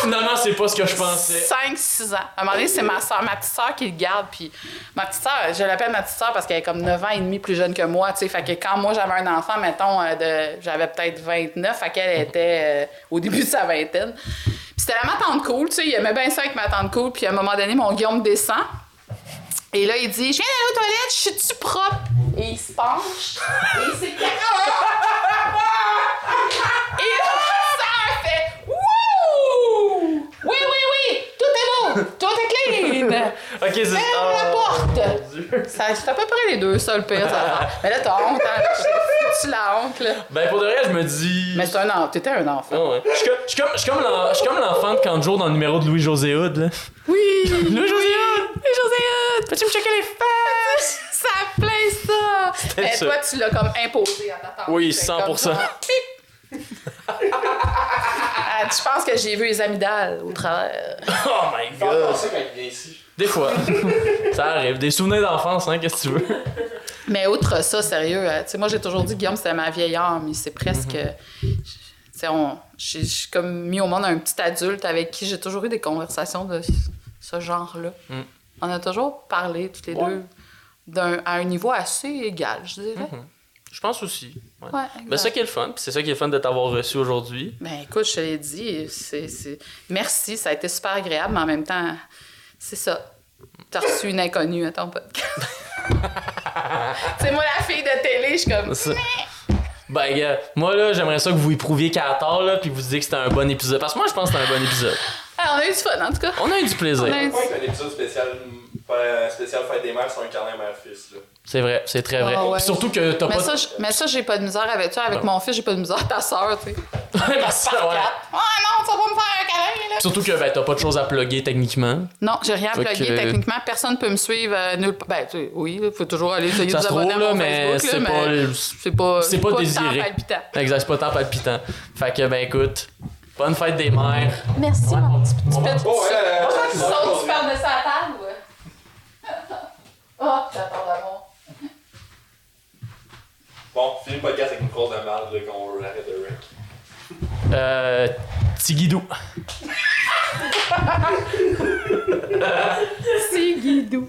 Finalement, c'est pas ce que je pensais. 5-6 ans. À un moment donné, c'est ma soeur, ma petite soeur qui le garde. Puis ma petite soeur, je l'appelle ma petite soeur parce qu'elle est comme 9 ans et demi plus jeune que moi. Tu sais, fait que quand moi j'avais un enfant, mettons, euh, de, j'avais peut-être 29, fait qu'elle était euh, au début de sa vingtaine. Puis c'était la ma tante cool, tu sais, il aimait bien ça avec ma tante cool. Puis à un moment donné, mon Guillaume descend. Et là, il dit Je viens d'aller aux toilettes, je suis-tu propre Et il se penche. Et ma soeur fait Wouh Oui, oui, oui Tout est clean *laughs* Ok, c'est. Ferme la Oh, porte mon Dieu. Ça, C'est à peu près les deux seuls pires *laughs* affaires. Mais là, t'as honte, hein Tu la honte, là. Ben, pour de vrai, je me dis. Mais c'est un enfant. T'étais un enfant. Ouais. Je suis comme- comme, comme l'en- l'enfant de jour dans le numéro de Louis-José Hood, là. Oui *laughs* Louis-José Hood! Et José Peux-tu me checker les fesses? Ça plaît, ça Mais ça. toi, tu l'as comme imposé à ta tante. Oui, C'est 100%. Ah, tu penses que j'ai vu les amygdales au travers? Oh my god! ça quand il vient ici. Des fois. *laughs* ça arrive. Des souvenirs d'enfance, hein, qu'est-ce que tu veux? Mais outre ça, sérieux, euh, tu sais, moi j'ai toujours dit que Guillaume c'était ma vieille âme, mais c'est presque. Mhm. Tu sais, on- j'ai j'ai comme mis au monde un petit adulte avec qui j'ai toujours eu des conversations de ce genre-là. Mm. On a toujours parlé, tous les Ouais. deux, d'un, à un niveau assez égal, je dirais. Je pense aussi. Ouais. Ouais, Ben, c'est ça qui est le fun, puis c'est ça qui est le fun de t'avoir reçu aujourd'hui. Ben écoute, je te l'ai dit, c'est, c'est- merci, ça a été super agréable, mais en même temps, c'est ça. T'as reçu une inconnue à ton podcast. *laughs* c'est moi la fille de télé, je suis comme. Ça- Ben, gars, moi, là, j'aimerais ça que vous y prouviez qu'à tort, là, puis vous disiez que c'était un bon épisode. Parce que moi, je pense que c'était un bon épisode. Ah, on a eu du fun, en tout cas. On a eu du plaisir. On a eu- Pas un épisode spécial, euh, spécial fête des mères sur un câlin mère-fils. là. C'est vrai, c'est très vrai. Ah ouais. Surtout que t'as Mais pas. ça, mais ça, j'ai pas de misère avec toi. Avec Ouais. mon fils, j'ai pas de misère. Ta soeur, tu sais. Ouais, parce que- Par ouais. Ah non, tu vas pas me faire un câlin, là. Surtout que ben, t'as pas de choses à plugger techniquement. Non, j'ai rien à Fait plugger. que- Techniquement, personne peut me suivre euh, nulle part. Ben, tu sais, oui, il faut toujours aller essayer de Ça vous se abonner trouve, à là, mais c'est pas. c'est pas, c'est pas le désiré. temps palpitant. Exact, c'est pas tant palpitant. Fait que, ben écoute, bonne fête des mères. Merci, mon petit petit petit. Bon, euh, Tu euh, sautes, tu perds de sa table, ouais. Bon, finis le podcast avec une grosse de merde là, qu'on arrête de rec. Euh. Tigidou. *laughs* C'est Guidou.